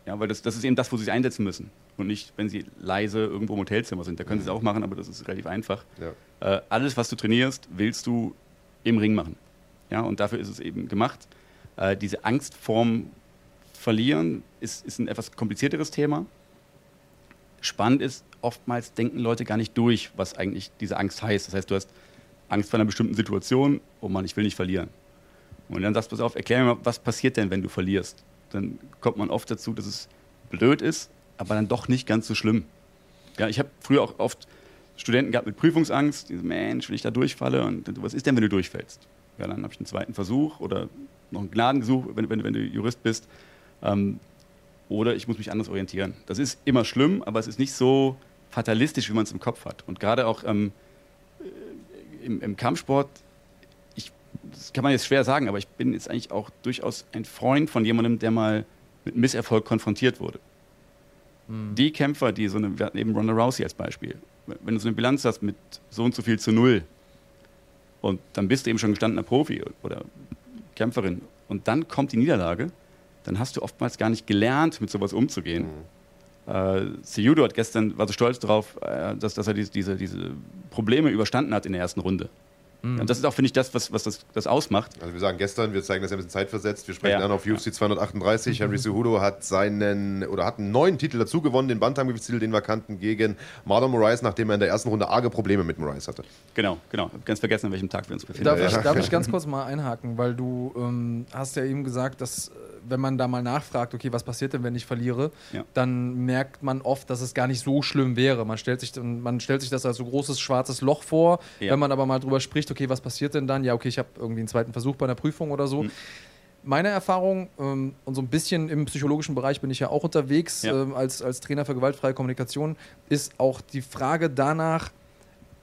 Ja, weil das, das ist eben das, wo sie sich einsetzen müssen. Und nicht, wenn sie leise irgendwo im Hotelzimmer sind. Da können sie es auch machen, aber das ist relativ einfach. Ja. Äh, alles, was du trainierst, willst du im Ring machen. Ja, und dafür ist es eben gemacht. Äh, diese Angst vorm Verlieren ist, ist ein etwas komplizierteres Thema. Spannend ist, oftmals denken Leute gar nicht durch, was eigentlich diese Angst heißt. Das heißt, du hast Angst vor einer bestimmten Situation, oh Mann, ich will nicht verlieren. Und dann sagst du, pass auf, erklär mir mal, was passiert denn, wenn du verlierst? Dann kommt man oft dazu, dass es blöd ist, aber dann doch nicht ganz so schlimm. Ja, ich habe früher auch oft Studenten gehabt mit Prüfungsangst, die so, Mensch, wenn ich da durchfalle und was ist denn, wenn du durchfällst? Ja, dann habe ich einen zweiten Versuch oder noch einen Gnadengesuch, wenn, wenn, wenn du Jurist bist. Ähm, oder ich muss mich anders orientieren. Das ist immer schlimm, aber es ist nicht so fatalistisch, wie man es im Kopf hat. Und gerade auch ähm, im, im Kampfsport das kann man jetzt schwer sagen, aber ich bin jetzt eigentlich auch durchaus ein Freund von jemandem, der mal mit Misserfolg konfrontiert wurde. Mhm. Die Kämpfer, die so eine, wir hatten eben Ronda Rousey als Beispiel, wenn du so eine Bilanz hast mit so und so viel zu null und dann bist du eben schon gestandener Profi oder Kämpferin und dann kommt die Niederlage, dann hast du oftmals gar nicht gelernt, mit sowas umzugehen. Mhm. Äh, Seyudo hat gestern, war so stolz darauf, äh, dass, dass er diese, diese, diese Probleme überstanden hat in der ersten Runde. Mhm. Und das ist auch, finde ich, das, was, was das, das ausmacht. Also wir sagen gestern, wir zeigen das ja ein bisschen zeitversetzt, wir sprechen ja. dann auf UFC 238. Mhm. Henry Cejudo hat seinen, oder hat einen neuen Titel dazu gewonnen, den Bantamgewichtstitel, den Vakanten gegen Marlon Moraes, nachdem er in der ersten Runde arge Probleme mit Moraes hatte. Genau, genau. Ganz vergessen, an welchem Tag wir uns befinden. Darf, ich, darf ich ganz kurz mal einhaken, weil du ähm, hast ja eben gesagt, dass äh, wenn man da mal nachfragt, okay, was passiert denn, wenn ich verliere, ja. dann merkt man oft, dass es gar nicht so schlimm wäre. Man stellt sich, man stellt sich das als so großes schwarzes Loch vor. Ja. Wenn man aber mal drüber spricht, okay, was passiert denn dann? Ja, okay, ich habe irgendwie einen zweiten Versuch bei einer Prüfung oder so. Mhm. Meine Erfahrung ähm, und so ein bisschen im psychologischen Bereich bin ich ja auch unterwegs ja. ähm, als, als Trainer für gewaltfreie Kommunikation, ist auch die Frage danach,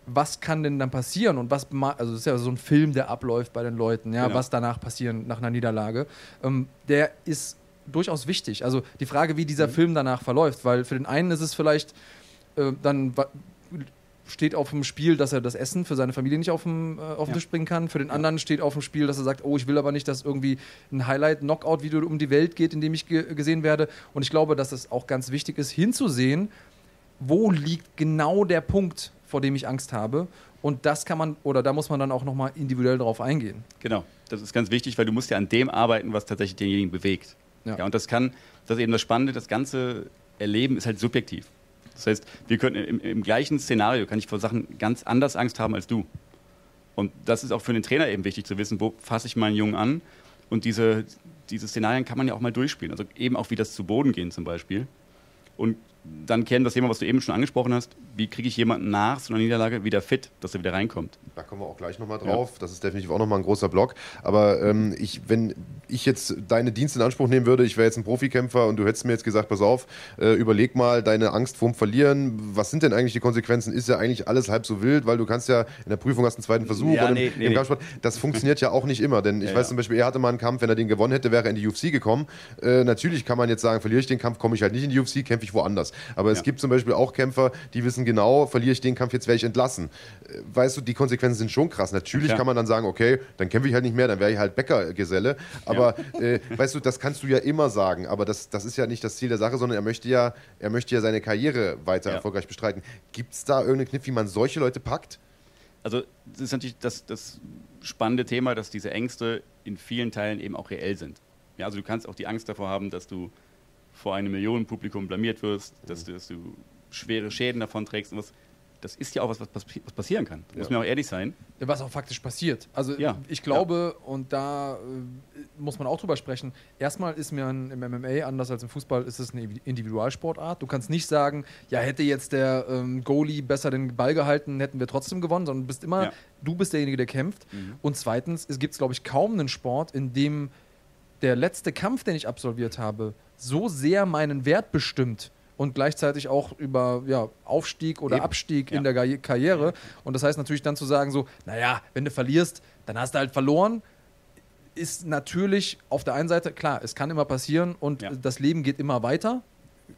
was kann denn dann passieren und was, also das ist ja so ein Film, der abläuft bei den Leuten, ja, genau. was danach passieren nach einer Niederlage, ähm, der ist durchaus wichtig. Also die Frage, wie dieser mhm. Film danach verläuft, weil für den einen ist es vielleicht äh, dann steht auf dem Spiel, dass er das Essen für seine Familie nicht auf den, äh, auf den ja. Tisch bringen kann. Für den anderen steht auf dem Spiel, dass er sagt, oh, ich will aber nicht, dass irgendwie ein Highlight-Knockout-Video um die Welt geht, in dem ich ge gesehen werde. Und ich glaube, dass es auch ganz wichtig ist, hinzusehen, wo liegt genau der Punkt, vor dem ich Angst habe. Und das kann man, oder da muss man dann auch nochmal individuell darauf eingehen. Genau, das ist ganz wichtig, weil du musst ja an dem arbeiten, was tatsächlich denjenigen bewegt. Ja. ja und das kann, das ist eben das Spannende, das ganze Erleben ist halt subjektiv. Das heißt, wir können im, im, gleichen Szenario kann ich vor Sachen ganz anders Angst haben als du. Und das ist auch für den Trainer eben wichtig zu wissen, wo fasse ich meinen Jungen an. Und diese, diese Szenarien kann man ja auch mal durchspielen. Also eben auch wie das zu Boden gehen zum Beispiel. Und dann kennen das Thema, was du eben schon angesprochen hast. Wie kriege ich jemanden nach so einer Niederlage wieder fit, dass er wieder reinkommt? Da kommen wir auch gleich nochmal drauf. Ja. Das ist definitiv auch nochmal ein großer Block. Aber ähm, ich, wenn ich jetzt deine Dienste in Anspruch nehmen würde, ich wäre jetzt ein Profikämpfer und du hättest mir jetzt gesagt, pass auf, äh, überleg mal deine Angst vorm Verlieren. Was sind denn eigentlich die Konsequenzen? Ist ja eigentlich alles halb so wild, weil du kannst ja in der Prüfung hast einen zweiten Versuch ja, nee, im, nee, im Kampfsport. Das funktioniert ja auch nicht immer, denn ich ja, weiß zum Beispiel, er hatte mal einen Kampf, wenn er den gewonnen hätte, wäre er in die UFC gekommen. Äh, natürlich kann man jetzt sagen, verliere ich den Kampf, komme ich halt nicht in die UFC, kämpfe ich woanders. Aber es gibt zum Beispiel auch Kämpfer, die wissen genau, verliere ich den Kampf, jetzt werde ich entlassen. Äh, weißt du, die Konsequenzen sind schon krass. Natürlich kann man dann sagen, okay, dann kämpfe ich halt nicht mehr, dann wäre ich halt Bäckergeselle. Aber äh, weißt du, das kannst du ja immer sagen, aber das, das ist ja nicht das Ziel der Sache, sondern er möchte ja, er möchte ja seine Karriere weiter ja. erfolgreich bestreiten. Gibt es da irgendeinen Kniff, wie man solche Leute packt? Also, das ist natürlich das, das spannende Thema, dass diese Ängste in vielen Teilen eben auch reell sind. Ja, also du kannst auch die Angst davor haben, dass du vor einem Millionenpublikum blamiert wirst, dass, du, dass du schwere Schäden davon trägst und was das ist ja auch was, was, was passieren kann. Ja. muss man auch ehrlich sein. Was auch faktisch passiert. Also ja. ich glaube, ja. und da äh, muss man auch drüber sprechen, erstmal ist mir ein, im MMA, anders als im Fußball, ist es eine Individualsportart. Du kannst nicht sagen, ja, hätte jetzt der ähm, Goalie besser den Ball gehalten, hätten wir trotzdem gewonnen, sondern du bist immer, du bist derjenige, der kämpft. Mhm. Und zweitens, es gibt, glaube ich, kaum einen Sport, in dem der letzte Kampf, den ich absolviert habe, so sehr meinen Wert bestimmt, und gleichzeitig auch über ja, Aufstieg oder Eben. Abstieg ja. in der Karriere. Und das heißt natürlich dann zu sagen, so, naja, wenn du verlierst, dann hast du halt verloren. Ist natürlich auf der einen Seite, klar, es kann immer passieren und ja. das Leben geht immer weiter.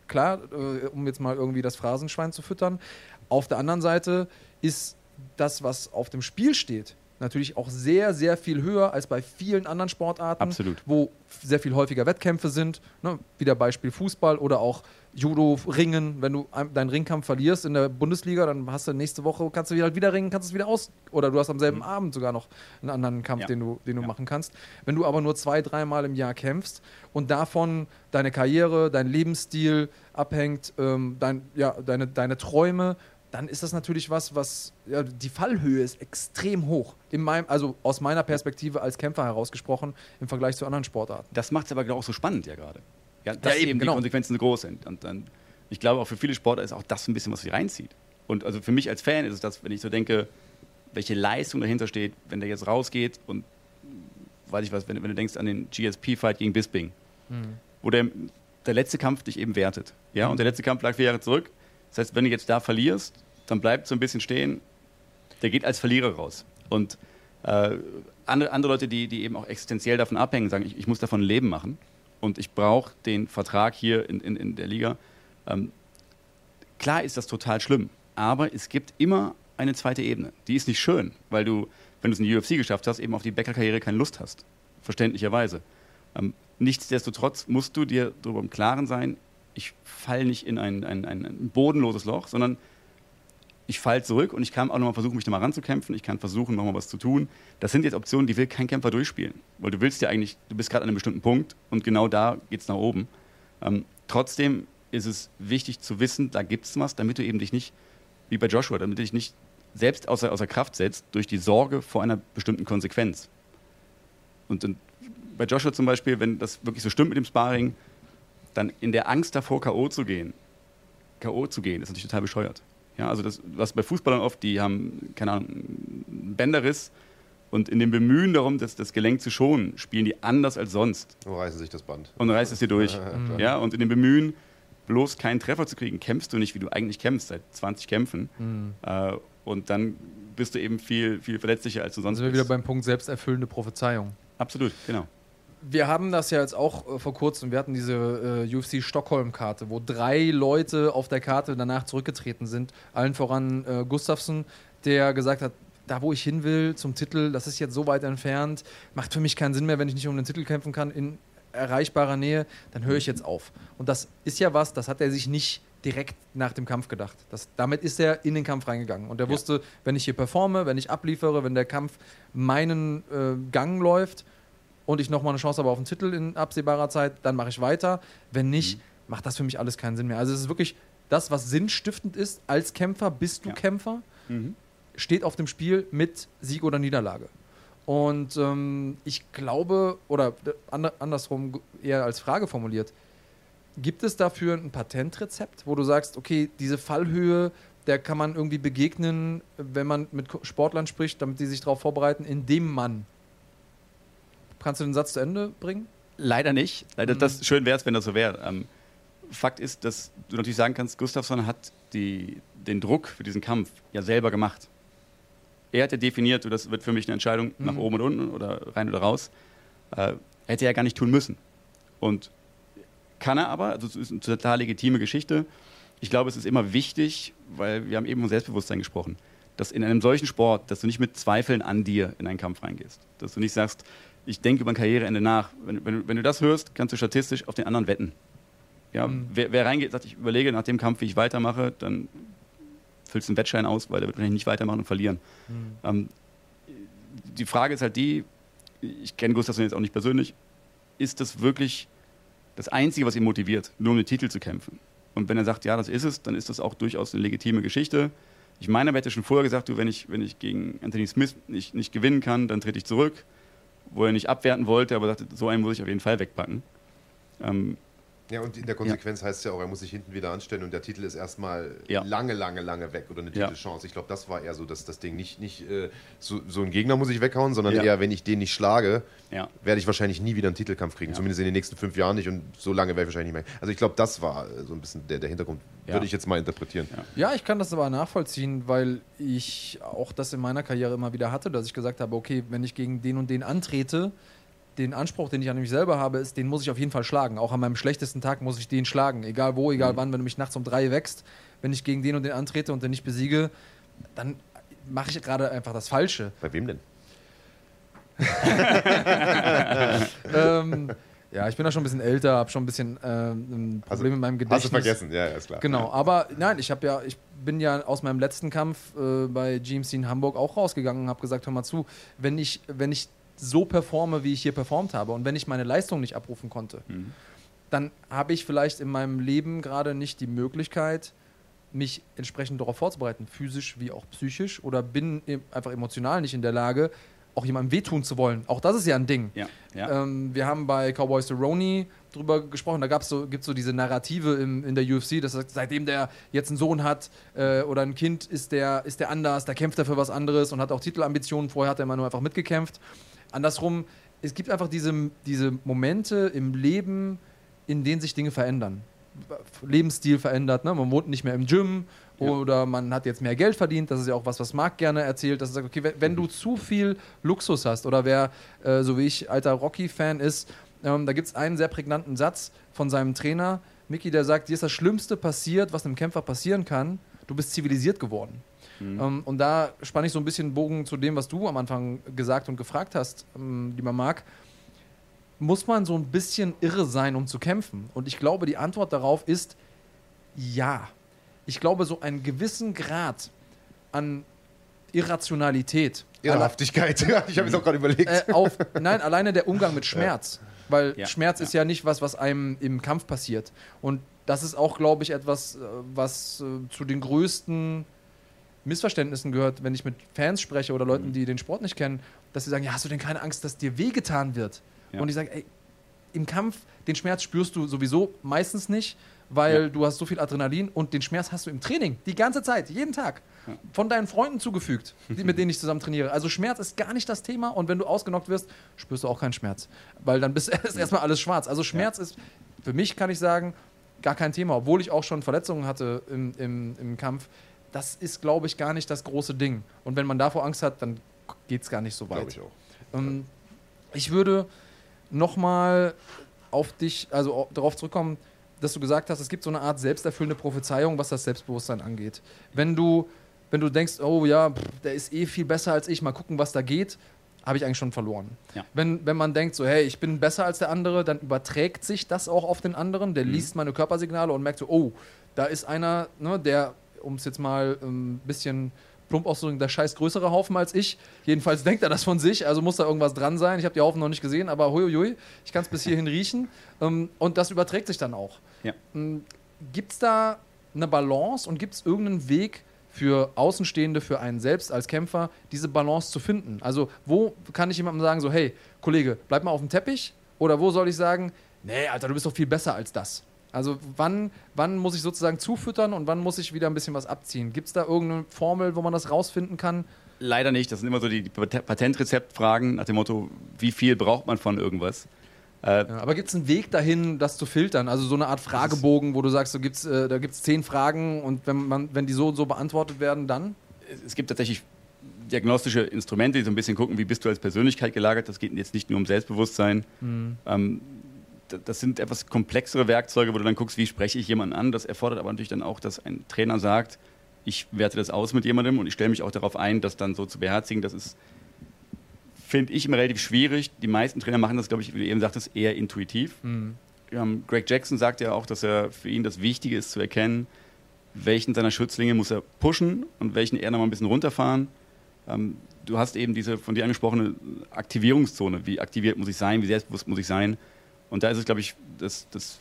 klar, äh, um jetzt mal irgendwie das Phrasenschwein zu füttern. Auf der anderen Seite ist das, was auf dem Spiel steht, natürlich auch sehr, sehr viel höher als bei vielen anderen Sportarten, Absolut. wo sehr viel häufiger Wettkämpfe sind. Ne? Wieder Beispiel Fußball oder auch Judo, Ringen. Wenn du ein- deinen Ringkampf verlierst in der Bundesliga, dann hast du nächste Woche, kannst du wieder, halt wieder ringen, kannst es wieder aus. Oder du hast am selben Abend sogar noch einen anderen Kampf, Ja. den du, den du Ja. machen kannst. Wenn du aber nur zwei, dreimal im Jahr kämpfst und davon deine Karriere, dein Lebensstil abhängt, ähm, dein, ja, deine, deine Träume, dann ist das natürlich was, was ja, die Fallhöhe ist extrem hoch. In meinem, also aus meiner Perspektive als Kämpfer herausgesprochen im Vergleich zu anderen Sportarten. Das macht es aber genau auch so spannend ja gerade. Ja, dass Ja, eben, eben, genau. die Konsequenzen so groß sind. Und dann, ich glaube auch für viele Sportler ist auch das ein bisschen, was sie reinzieht. Und also für mich als Fan ist es das, wenn ich so denke, welche Leistung dahinter steht, wenn der jetzt rausgeht und weiß ich was, wenn, wenn du denkst an den GSP-Fight gegen Bisping, wo der, der letzte Kampf dich eben wertet. Ja, und der letzte Kampf lag vier Jahre zurück. Das heißt, wenn du jetzt da verlierst, dann bleibt so ein bisschen stehen, der geht als Verlierer raus. Und äh, andere, andere Leute, die, die eben auch existenziell davon abhängen, sagen, ich, ich muss davon Leben machen und ich brauche den Vertrag hier in, in, in der Liga. Ähm, klar ist das total schlimm, aber es gibt immer eine zweite Ebene. Die ist nicht schön, weil du, wenn du es in die UFC geschafft hast, eben auf die Bäckerkarriere keine Lust hast. Verständlicherweise. Ähm, nichtsdestotrotz musst du dir darüber im Klaren sein, ich falle nicht in ein, ein, ein, bodenloses Loch, sondern ich falle zurück und ich kann auch nochmal versuchen, mich nochmal ranzukämpfen. Ich kann versuchen, nochmal was zu tun. Das sind jetzt Optionen, die will kein Kämpfer durchspielen. Weil du willst ja eigentlich, du bist gerade an einem bestimmten Punkt und genau da geht es nach oben. Ähm, trotzdem ist es wichtig zu wissen, da gibt es was, damit du eben dich nicht, wie bei Joshua, damit du dich nicht selbst außer, außer Kraft setzt durch die Sorge vor einer bestimmten Konsequenz. Und, und bei Joshua zum Beispiel, wenn das wirklich so stimmt mit dem Sparring, dann in der Angst davor, K.O. zu gehen, K.O. zu gehen, ist natürlich total bescheuert. Ja, also das, was bei Fußballern oft, die haben, keine Ahnung, einen Bänderriss und in dem Bemühen darum, das, das Gelenk zu schonen, spielen die anders als sonst Und reißen sich das Band. und reißt es dir durch. ja, und in dem Bemühen, bloß keinen Treffer zu kriegen, kämpfst du nicht, wie du eigentlich kämpfst, seit 20 Kämpfen. Äh, und dann bist du eben viel, viel verletzlicher, als du sonst sind wir wieder bist. beim Punkt selbsterfüllende Prophezeiung. Absolut, genau. Wir haben das ja jetzt auch äh, vor kurzem, wir hatten diese äh, UFC Stockholm-Karte, wo drei Leute auf der Karte danach zurückgetreten sind. Allen voran äh, Gustafsson, der gesagt hat, da wo ich hin will zum Titel, das ist jetzt so weit entfernt, macht für mich keinen Sinn mehr, wenn ich nicht um den Titel kämpfen kann in erreichbarer Nähe, dann höre ich jetzt auf. Und das ist ja was, das hat er sich nicht direkt nach dem Kampf gedacht. Das, damit ist er in den Kampf reingegangen. Und er Ja. wusste, wenn ich hier performe, wenn ich abliefere, wenn der Kampf meinen äh, Gang läuft, und ich nochmal eine Chance habe auf den Titel in absehbarer Zeit, dann mache ich weiter. Wenn nicht, Mhm. macht das für mich alles keinen Sinn mehr. Also es ist wirklich das, was sinnstiftend ist. Als Kämpfer bist du Ja. Kämpfer, Mhm. steht auf dem Spiel mit Sieg oder Niederlage. Und ähm, ich glaube, oder äh, ander- andersrum eher als Frage formuliert, gibt es dafür ein Patentrezept, wo du sagst, okay, diese Fallhöhe, der kann man irgendwie begegnen, wenn man mit Sportlern spricht, damit die sich darauf vorbereiten, indem man. Kannst du den Satz zu Ende bringen? Leider nicht. Leider, Mhm. das schön wäre es, wenn das so wäre. Ähm, Fakt ist, dass du natürlich sagen kannst, Gustafsson hat die, den Druck für diesen Kampf ja selber gemacht. Er hat ja definiert, das wird für mich eine Entscheidung nach Mhm. oben und unten oder rein oder raus. Äh, hätte er gar nicht tun müssen. Und kann er aber, also es ist eine total legitime Geschichte. Ich glaube, es ist immer wichtig, weil wir haben eben von Selbstbewusstsein gesprochen, dass in einem solchen Sport, dass du nicht mit Zweifeln an dir in einen Kampf reingehst. Dass du nicht sagst, ich denke über ein Karriereende nach. Wenn, wenn, du- wenn du das hörst, kannst du statistisch auf den anderen wetten. Ja, Mhm. wer, wer reingeht, sagt, ich überlege nach dem Kampf, wie ich weitermache, dann füllst du einen Wettschein aus, weil der wird wahrscheinlich nicht weitermachen und verlieren. Ähm, die Frage ist halt die, ich kenne Gustafsson jetzt auch nicht persönlich, ist das wirklich das Einzige, was ihn motiviert, nur um den Titel zu kämpfen? Und wenn er sagt, ja, das ist es, dann ist das auch durchaus eine legitime Geschichte. Ich meine, er hätte schon vorher gesagt, du, wenn ich, wenn ich gegen Anthony Smith nicht, nicht gewinnen kann, dann trete ich zurück, wo er nicht abwerten wollte, aber sagte, so einen muss ich auf jeden Fall wegpacken. Ähm, Ja, und in der Konsequenz heißt es ja auch, er muss sich hinten wieder anstellen und der Titel ist erstmal Ja. lange, lange, lange weg oder eine Ja. Titelchance. Ich glaube, das war eher so das, das Ding. Nicht, nicht äh, so, so ein Gegner muss ich weghauen, sondern Ja. eher, wenn ich den nicht schlage, ja. werde ich wahrscheinlich nie wieder einen Titelkampf kriegen. Ja. Zumindest in den nächsten fünf Jahren nicht und so lange werde ich wahrscheinlich nicht mehr. Also ich glaube, das war äh, so ein bisschen der, der Hintergrund, Ja. würde ich jetzt mal interpretieren. Ja. Ja, ich kann das aber nachvollziehen, weil ich auch das in meiner Karriere immer wieder hatte, dass ich gesagt habe, okay, wenn ich gegen den und den antrete, den Anspruch, den ich an mich selber habe, ist, den muss ich auf jeden Fall schlagen. Auch an meinem schlechtesten Tag muss ich den schlagen. Egal wo, egal mhm. wann, wenn du mich nachts um drei wächst, wenn ich gegen den und den antrete und den nicht besiege, dann mache ich gerade einfach das Falsche. Bei wem denn? ähm, ja, ich bin da schon ein bisschen älter, habe schon ein bisschen äh, ein Problem also, mit meinem Gedächtnis. Hast du vergessen, ja, ist klar. Genau, aber nein, ich habe ja, ich bin ja aus meinem letzten Kampf äh, bei GMC in Hamburg auch rausgegangen und habe gesagt, hör mal zu, wenn ich, wenn ich so performe, wie ich hier performt habe und wenn ich meine Leistung nicht abrufen konnte, mhm. dann habe ich vielleicht in meinem Leben gerade nicht die Möglichkeit, mich entsprechend darauf vorzubereiten, physisch wie auch psychisch, oder bin einfach emotional nicht in der Lage, auch jemandem wehtun zu wollen. Auch das ist ja ein Ding. Ja, ja. Ähm, wir haben bei Cowboys the Roni drüber gesprochen, da so, gibt es so diese Narrative im, in der UFC, dass seitdem der jetzt einen Sohn hat äh, oder ein Kind, ist der, ist der anders, da kämpft er für was anderes und hat auch Titelambitionen. Vorher hat er immer nur einfach mitgekämpft. Andersrum, es gibt einfach diese, diese Momente im Leben, in denen sich Dinge verändern. Lebensstil verändert. Ne? Man wohnt nicht mehr im Gym ja. oder man hat jetzt mehr Geld verdient. Das ist ja auch was, was Marc gerne erzählt, dass er sagt, okay, wenn, wenn du zu viel Luxus hast oder wer, äh, so wie ich, alter Rocky-Fan ist, ähm, da gibt es einen sehr prägnanten Satz von seinem Trainer, Mickey, der sagt, dir ist das Schlimmste passiert, was einem Kämpfer passieren kann. Du bist zivilisiert geworden. Mhm. Ähm, und da spanne ich so ein bisschen Bogen zu dem, was du am Anfang gesagt und gefragt hast, ähm, lieber Marc muss man so ein bisschen irre sein, um zu kämpfen? Und ich glaube, die Antwort darauf ist ja. Ich glaube, so einen gewissen Grad an Irrationalität. Irrhaftigkeit, ja, ich habe es auch gerade überlegt. Äh, auf, nein, alleine der Umgang mit Schmerz. Weil ja, Schmerz ja. ist ja nicht was, was einem im Kampf passiert. Und das ist auch, glaube ich, etwas, äh, was äh, zu den größten Missverständnissen gehört, wenn ich mit Fans spreche oder Leuten, mhm. die den Sport nicht kennen, dass sie sagen, ja, hast du denn keine Angst, dass dir wehgetan wird? Ja. Und ich sage, ey, im Kampf, den Schmerz spürst du sowieso meistens nicht, weil ja. du hast so viel Adrenalin und den Schmerz hast du im Training, die ganze Zeit, jeden Tag. Ja. Von deinen Freunden zugefügt, die, mit denen ich zusammen trainiere. Also Schmerz ist gar nicht das Thema und wenn du ausgenockt wirst, spürst du auch keinen Schmerz. Weil dann ist erstmal alles schwarz. Also Schmerz ist, für mich kann ich sagen, gar kein Thema, obwohl ich auch schon Verletzungen hatte im, im, im Kampf. Das ist, glaube ich, gar nicht das große Ding. Und wenn man davor Angst hat, dann geht es gar nicht so weit. Glaube ich auch. Ähm, ich würde nochmal auf dich, also darauf zurückkommen, dass du gesagt hast, es gibt so eine Art selbsterfüllende Prophezeiung, was das Selbstbewusstsein angeht. Wenn du, wenn du denkst, oh ja, der ist eh viel besser als ich, mal gucken, was da geht, habe ich eigentlich schon verloren. Ja. Wenn, wenn man denkt, so, hey, ich bin besser als der andere, dann überträgt sich das auch auf den anderen. Der mhm. liest meine Körpersignale und merkt so, oh, da ist einer, ne, der, um es jetzt mal ein ähm, bisschen plump auszudrücken, der scheiß größere Haufen als ich. Jedenfalls denkt er das von sich, also muss da irgendwas dran sein. Ich habe die Haufen noch nicht gesehen, aber huiuiui, ich kann es bis hierhin riechen. Ähm, und das überträgt sich dann auch. Ja. Ähm, gibt es da eine Balance und gibt es irgendeinen Weg für Außenstehende, für einen selbst als Kämpfer, diese Balance zu finden? Also, wo kann ich jemandem sagen, so, hey, Kollege, bleib mal auf dem Teppich? Oder wo soll ich sagen, nee, Alter, du bist doch viel besser als das? Also wann, wann muss ich sozusagen zufüttern und wann muss ich wieder ein bisschen was abziehen? Gibt es da irgendeine Formel, wo man das rausfinden kann? Leider nicht. Das sind immer so die, Patentrezeptfragen nach dem Motto, wie viel braucht man von irgendwas? Äh, ja, aber gibt es einen Weg dahin, das zu filtern? Also so eine Art Fragebogen, wo du sagst, so gibt's, äh, da gibt es zehn Fragen und wenn, man, wenn die so und so beantwortet werden, dann? Es gibt tatsächlich diagnostische Instrumente, die so ein bisschen gucken, wie bist du als Persönlichkeit gelagert. Das geht jetzt nicht nur um Selbstbewusstsein. Mhm. Ähm, das sind etwas komplexere Werkzeuge, wo du dann guckst, wie spreche ich jemanden an. Das erfordert aber natürlich dann auch, dass ein Trainer sagt, ich werte das aus mit jemandem und ich stelle mich auch darauf ein, das dann so zu beherzigen. Das ist, finde ich, immer relativ schwierig. Die meisten Trainer machen das, glaube ich, wie du eben sagtest, eher intuitiv. Mhm. Ähm, Greg Jackson sagt ja auch, dass er für ihn das Wichtige ist zu erkennen, welchen seiner Schützlinge muss er pushen und welchen eher noch mal ein bisschen runterfahren. Ähm, du hast eben diese von dir angesprochene Aktivierungszone. Wie aktiviert muss ich sein? Wie selbstbewusst muss ich sein? Und da ist es, glaube ich, das, das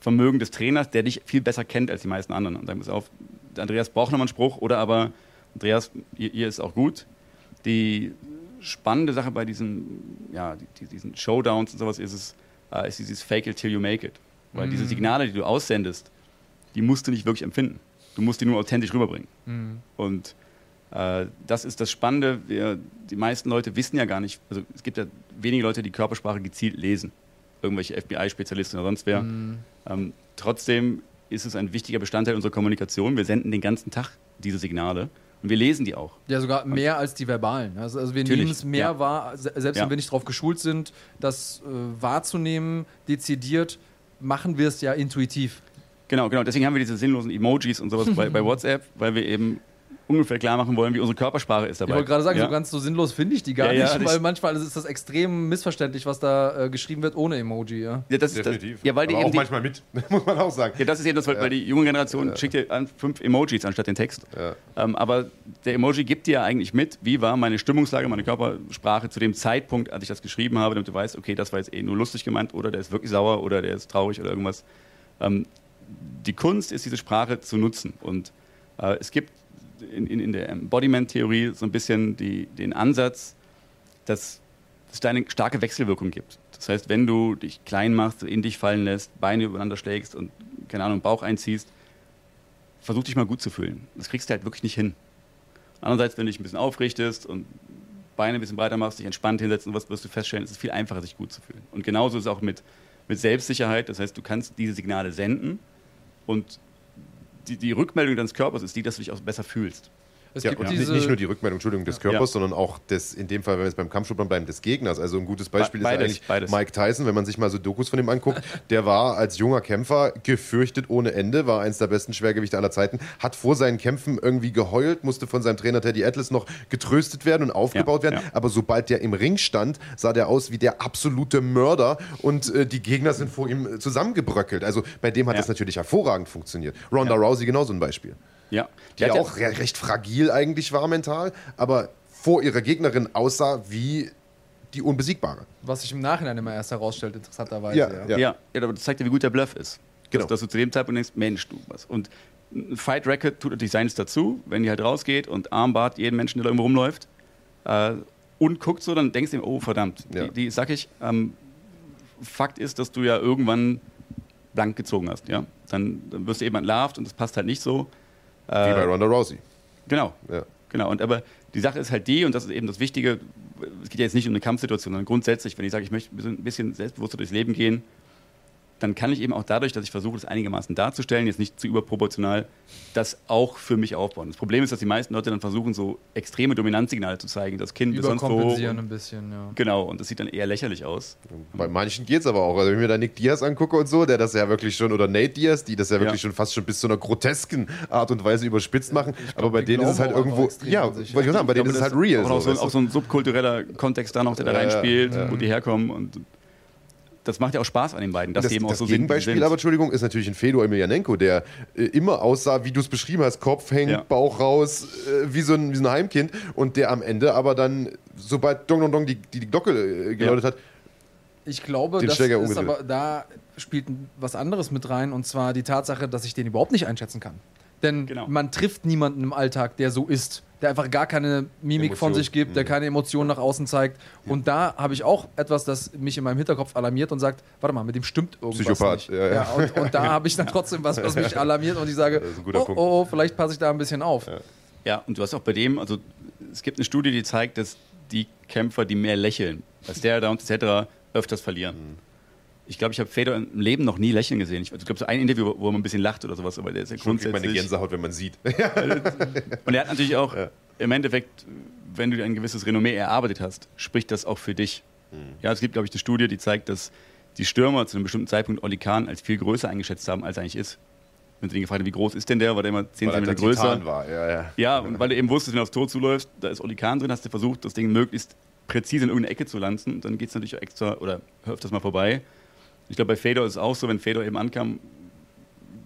Vermögen des Trainers, der dich viel besser kennt als die meisten anderen. Und sagen, pass auf, Andreas braucht nochmal einen Spruch oder aber, Andreas, ihr, ihr ist auch gut. Die spannende Sache bei diesen, ja, die, diesen Showdowns und sowas ist es, äh, ist dieses Fake it till you make it. Weil mhm. diese Signale, die du aussendest, die musst du nicht wirklich empfinden. Du musst die nur authentisch rüberbringen. Mhm. Und äh, das ist das Spannende. Wir, die meisten Leute wissen ja gar nicht, also es gibt ja wenige Leute, die Körpersprache gezielt lesen irgendwelche FBI-Spezialisten oder sonst wer. Mhm. Ähm, trotzdem ist es ein wichtiger Bestandteil unserer Kommunikation. Wir senden den ganzen Tag diese Signale Und wir lesen die auch. Ja, sogar mehr als die verbalen. Also, also wir Natürlich, nehmen es mehr ja. wahr, se- selbst Ja. wenn wir nicht darauf geschult sind, das äh, wahrzunehmen, dezidiert, machen wir es ja intuitiv. Genau, genau. Deswegen haben wir diese sinnlosen Emojis und sowas bei, bei WhatsApp, weil wir eben ungefähr klar machen wollen, wie unsere Körpersprache ist dabei. Ich wollte gerade sagen, ja? so ganz so sinnlos finde ich die gar Ja, nicht, weil manchmal ist das extrem missverständlich, was da äh, geschrieben wird ohne Emoji. Ja. ja, das ist das, Definitiv. ja, weil die Aber eben auch die, manchmal mit, muss man auch sagen. Ja, das ist eben das, weil, weil die junge Generation schickt dir an fünf Emojis anstatt den Text. Ja. Ähm, aber der Emoji gibt dir ja eigentlich mit, wie war meine Stimmungslage, meine Körpersprache zu dem Zeitpunkt, als ich das geschrieben habe, damit du weißt, okay, das war jetzt eh nur lustig gemeint oder der ist wirklich sauer oder der ist traurig oder irgendwas. Ähm, die Kunst ist, diese Sprache zu nutzen. Und äh, es gibt in, in, der Embodiment-Theorie so ein bisschen die, den Ansatz, dass es da eine starke Wechselwirkung gibt. Das heißt, wenn du dich klein machst, in dich fallen lässt, Beine übereinander schlägst und, keine Ahnung, Bauch einziehst, versuch dich mal gut zu fühlen. Das kriegst du halt wirklich nicht hin. Andererseits, wenn du dich ein bisschen aufrichtest und Beine ein bisschen breiter machst, dich entspannt hinsetzt und was wirst du feststellen, es ist viel einfacher, sich gut zu fühlen. Und genauso ist es auch mit, mit Selbstsicherheit. Das heißt, du kannst diese Signale senden und die, die Rückmeldung deines Körpers ist die, dass du dich auch besser fühlst. Es Ja, und diese, nicht nur die Rückmeldung, Entschuldigung, des Körpers, Ja. sondern auch des, in dem Fall, wenn wir jetzt beim Kampfsportler bleiben, des Gegners. Also ein gutes Beispiel Be- ist beides, eigentlich beides. Mike Tyson, wenn man sich mal so Dokus von ihm anguckt. Der war als junger Kämpfer gefürchtet ohne Ende, war eins der besten Schwergewichte aller Zeiten, hat vor seinen Kämpfen irgendwie geheult, musste von seinem Trainer Teddy Atlas noch getröstet werden und aufgebaut Ja, werden. Aber sobald der im Ring stand, sah der aus wie der absolute Mörder und äh, die Gegner sind vor ihm zusammengebröckelt. Also bei dem hat das natürlich hervorragend funktioniert. Ronda Rousey genauso ein Beispiel Ja. die ja- auch re recht fragil eigentlich war mental, aber vor ihrer Gegnerin aussah wie die Unbesiegbare. was sich im Nachhinein immer erst herausstellt, interessanterweise. Ja, Ja, ja. Ja. ja, aber das zeigt dir, wie gut der Bluff ist. Genau. Dass, dass du zu dem Zeitpunkt denkst, Mensch, du was. Und ein Fight Record tut natürlich seines dazu, wenn die halt rausgeht und Armbart jeden Menschen, der da irgendwo rumläuft, äh, und guckt so, dann denkst du ihm, oh verdammt, Ja. die, die sag ich, ähm, Fakt ist, dass du ja irgendwann blank gezogen hast, ja. Dann, dann wirst du eben entlarvt und das passt halt nicht so. Wie bei Ronda Rousey. Genau. Ja. Genau, und aber die Sache ist halt die, und das ist eben das Wichtige, es geht ja jetzt nicht um eine Kampfsituation, sondern grundsätzlich, wenn ich sage, ich möchte ein bisschen selbstbewusster durchs Leben gehen, dann kann ich eben auch dadurch, dass ich versuche, das einigermaßen darzustellen, jetzt nicht zu überproportional, das auch für mich aufbauen. Das Problem ist, dass die meisten Leute dann versuchen, so extreme Dominanzsignale zu zeigen, das Kind ist sonst wo. Überkompensieren und- ein bisschen, ja. Genau, und das sieht dann eher lächerlich aus. Bei manchen geht's aber auch. Also wenn ich mir da Nick Diaz angucke und so, der das ja wirklich schon, oder Nate Diaz, die das ja wirklich Ja. schon fast schon bis zu einer grotesken Art und Weise überspitzt machen. aber bei denen ist es halt irgendwo, ja, wollte ich auch sagen, bei denen ist es halt real. Auch, so, auch so ein subkultureller Kontext da noch, der da reinspielt, ja. wo die herkommen. Und das macht ja auch Spaß an den beiden, dass das, die eben auch das so sind. sind. aber, Entschuldigung, ist natürlich ein Fedor Emelianenko, der äh, immer aussah, wie du es beschrieben hast, Kopf hängt, Ja. Bauch raus, äh, wie, so ein, wie so ein Heimkind und der am Ende aber dann, sobald Dong Dong Dong die, die, die Glocke äh, geläutet hat, Ich glaube, Den das ist aber, da spielt was anderes mit rein und zwar die Tatsache, dass ich den überhaupt nicht einschätzen kann. Denn Genau. man trifft niemanden im Alltag, der so ist, der einfach gar keine Mimik von Emotion. sich gibt, der keine Emotionen nach außen zeigt. Und da habe ich auch etwas, das mich in meinem Hinterkopf alarmiert und sagt, warte mal, mit dem stimmt irgendwas Psychopath, nicht. ja, ja. und, und da habe ich dann trotzdem was, was mich alarmiert und ich sage, Das ist ein guter oh, Punkt. oh, vielleicht passe ich da ein bisschen auf. Ja, und du hast auch bei dem, also es gibt eine Studie, die zeigt, dass die Kämpfer, die mehr lächeln, als der da und etc., öfters verlieren. Mhm. Ich glaube, ich habe Fedor im Leben noch nie lächeln gesehen. Ich, also, ich glaube, so ein Interview, wo er ein bisschen lacht oder sowas, aber der ist ja schon kriegt man eine grundsätzlich. Gänsehaut, wenn man sieht. Und er hat natürlich auch im Endeffekt, wenn du dir ein gewisses Renommee erarbeitet hast, spricht das auch für dich. Mhm. Ja, es gibt, glaube ich, eine Studie, die zeigt, dass die Stürmer zu einem bestimmten Zeitpunkt Oli Kahn als viel größer eingeschätzt haben, als er eigentlich ist. Wenn sie ihn gefragt haben, wie groß ist denn der, war der immer 10 Weil er cm größer. Titan war. Ja, ja. Ja, und weil du eben wusstest, wenn du aufs Tor zuläufst, da ist Oli Kahn drin, hast du versucht, das Ding möglichst präzise in irgendeine Ecke zu lanzen. Dann geht es natürlich auch extra oder öfters mal vorbei. Ich glaube, bei Fedor ist es auch so, wenn Fedor eben ankam,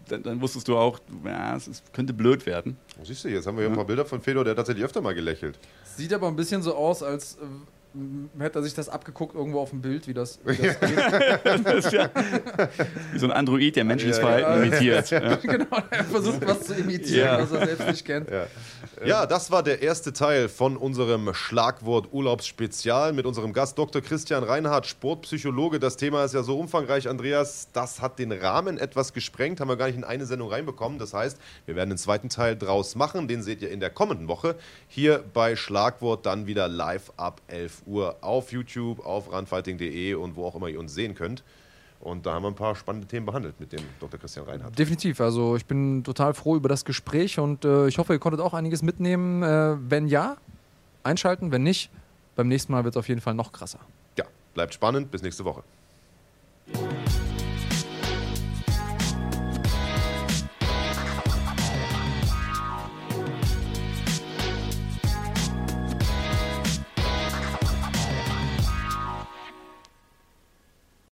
dann, dann wusstest du auch, ja, es ist, könnte blöd werden. Oh, Siehst du, jetzt haben wir hier ein paar Bilder von Fedor, der hat tatsächlich öfter mal gelächelt. Sieht aber ein bisschen so aus, als äh, hätte er sich das abgeguckt irgendwo auf dem Bild, wie das, wie das geht. Das ja wie so ein Android, der menschliches Ja, Verhalten ja. imitiert. Ja. genau, er versucht was zu imitieren, Ja. was er selbst nicht kennt. Ja. ja, das war der erste Teil von unserem Schlagwort Urlaubsspezial mit unserem Gast Dr. Christian Reinhardt, Sportpsychologe. Das Thema ist ja so umfangreich, Andreas. Das hat den Rahmen etwas gesprengt, haben wir gar nicht in eine Sendung reinbekommen. Das heißt, wir werden den zweiten Teil draus machen. Den seht ihr in der kommenden Woche hier bei Schlagwort dann wieder live ab 11 Uhr auf YouTube, auf runfighting.de und wo auch immer ihr uns sehen könnt. Und da haben wir ein paar spannende Themen behandelt mit dem Dr. Christian Reinhardt. Definitiv. Also ich bin total froh über das Gespräch und äh, ich hoffe, ihr konntet auch einiges mitnehmen. Äh, wenn ja, einschalten. Wenn nicht, beim nächsten Mal wird es auf jeden Fall noch krasser. Ja, bleibt spannend. Bis nächste Woche.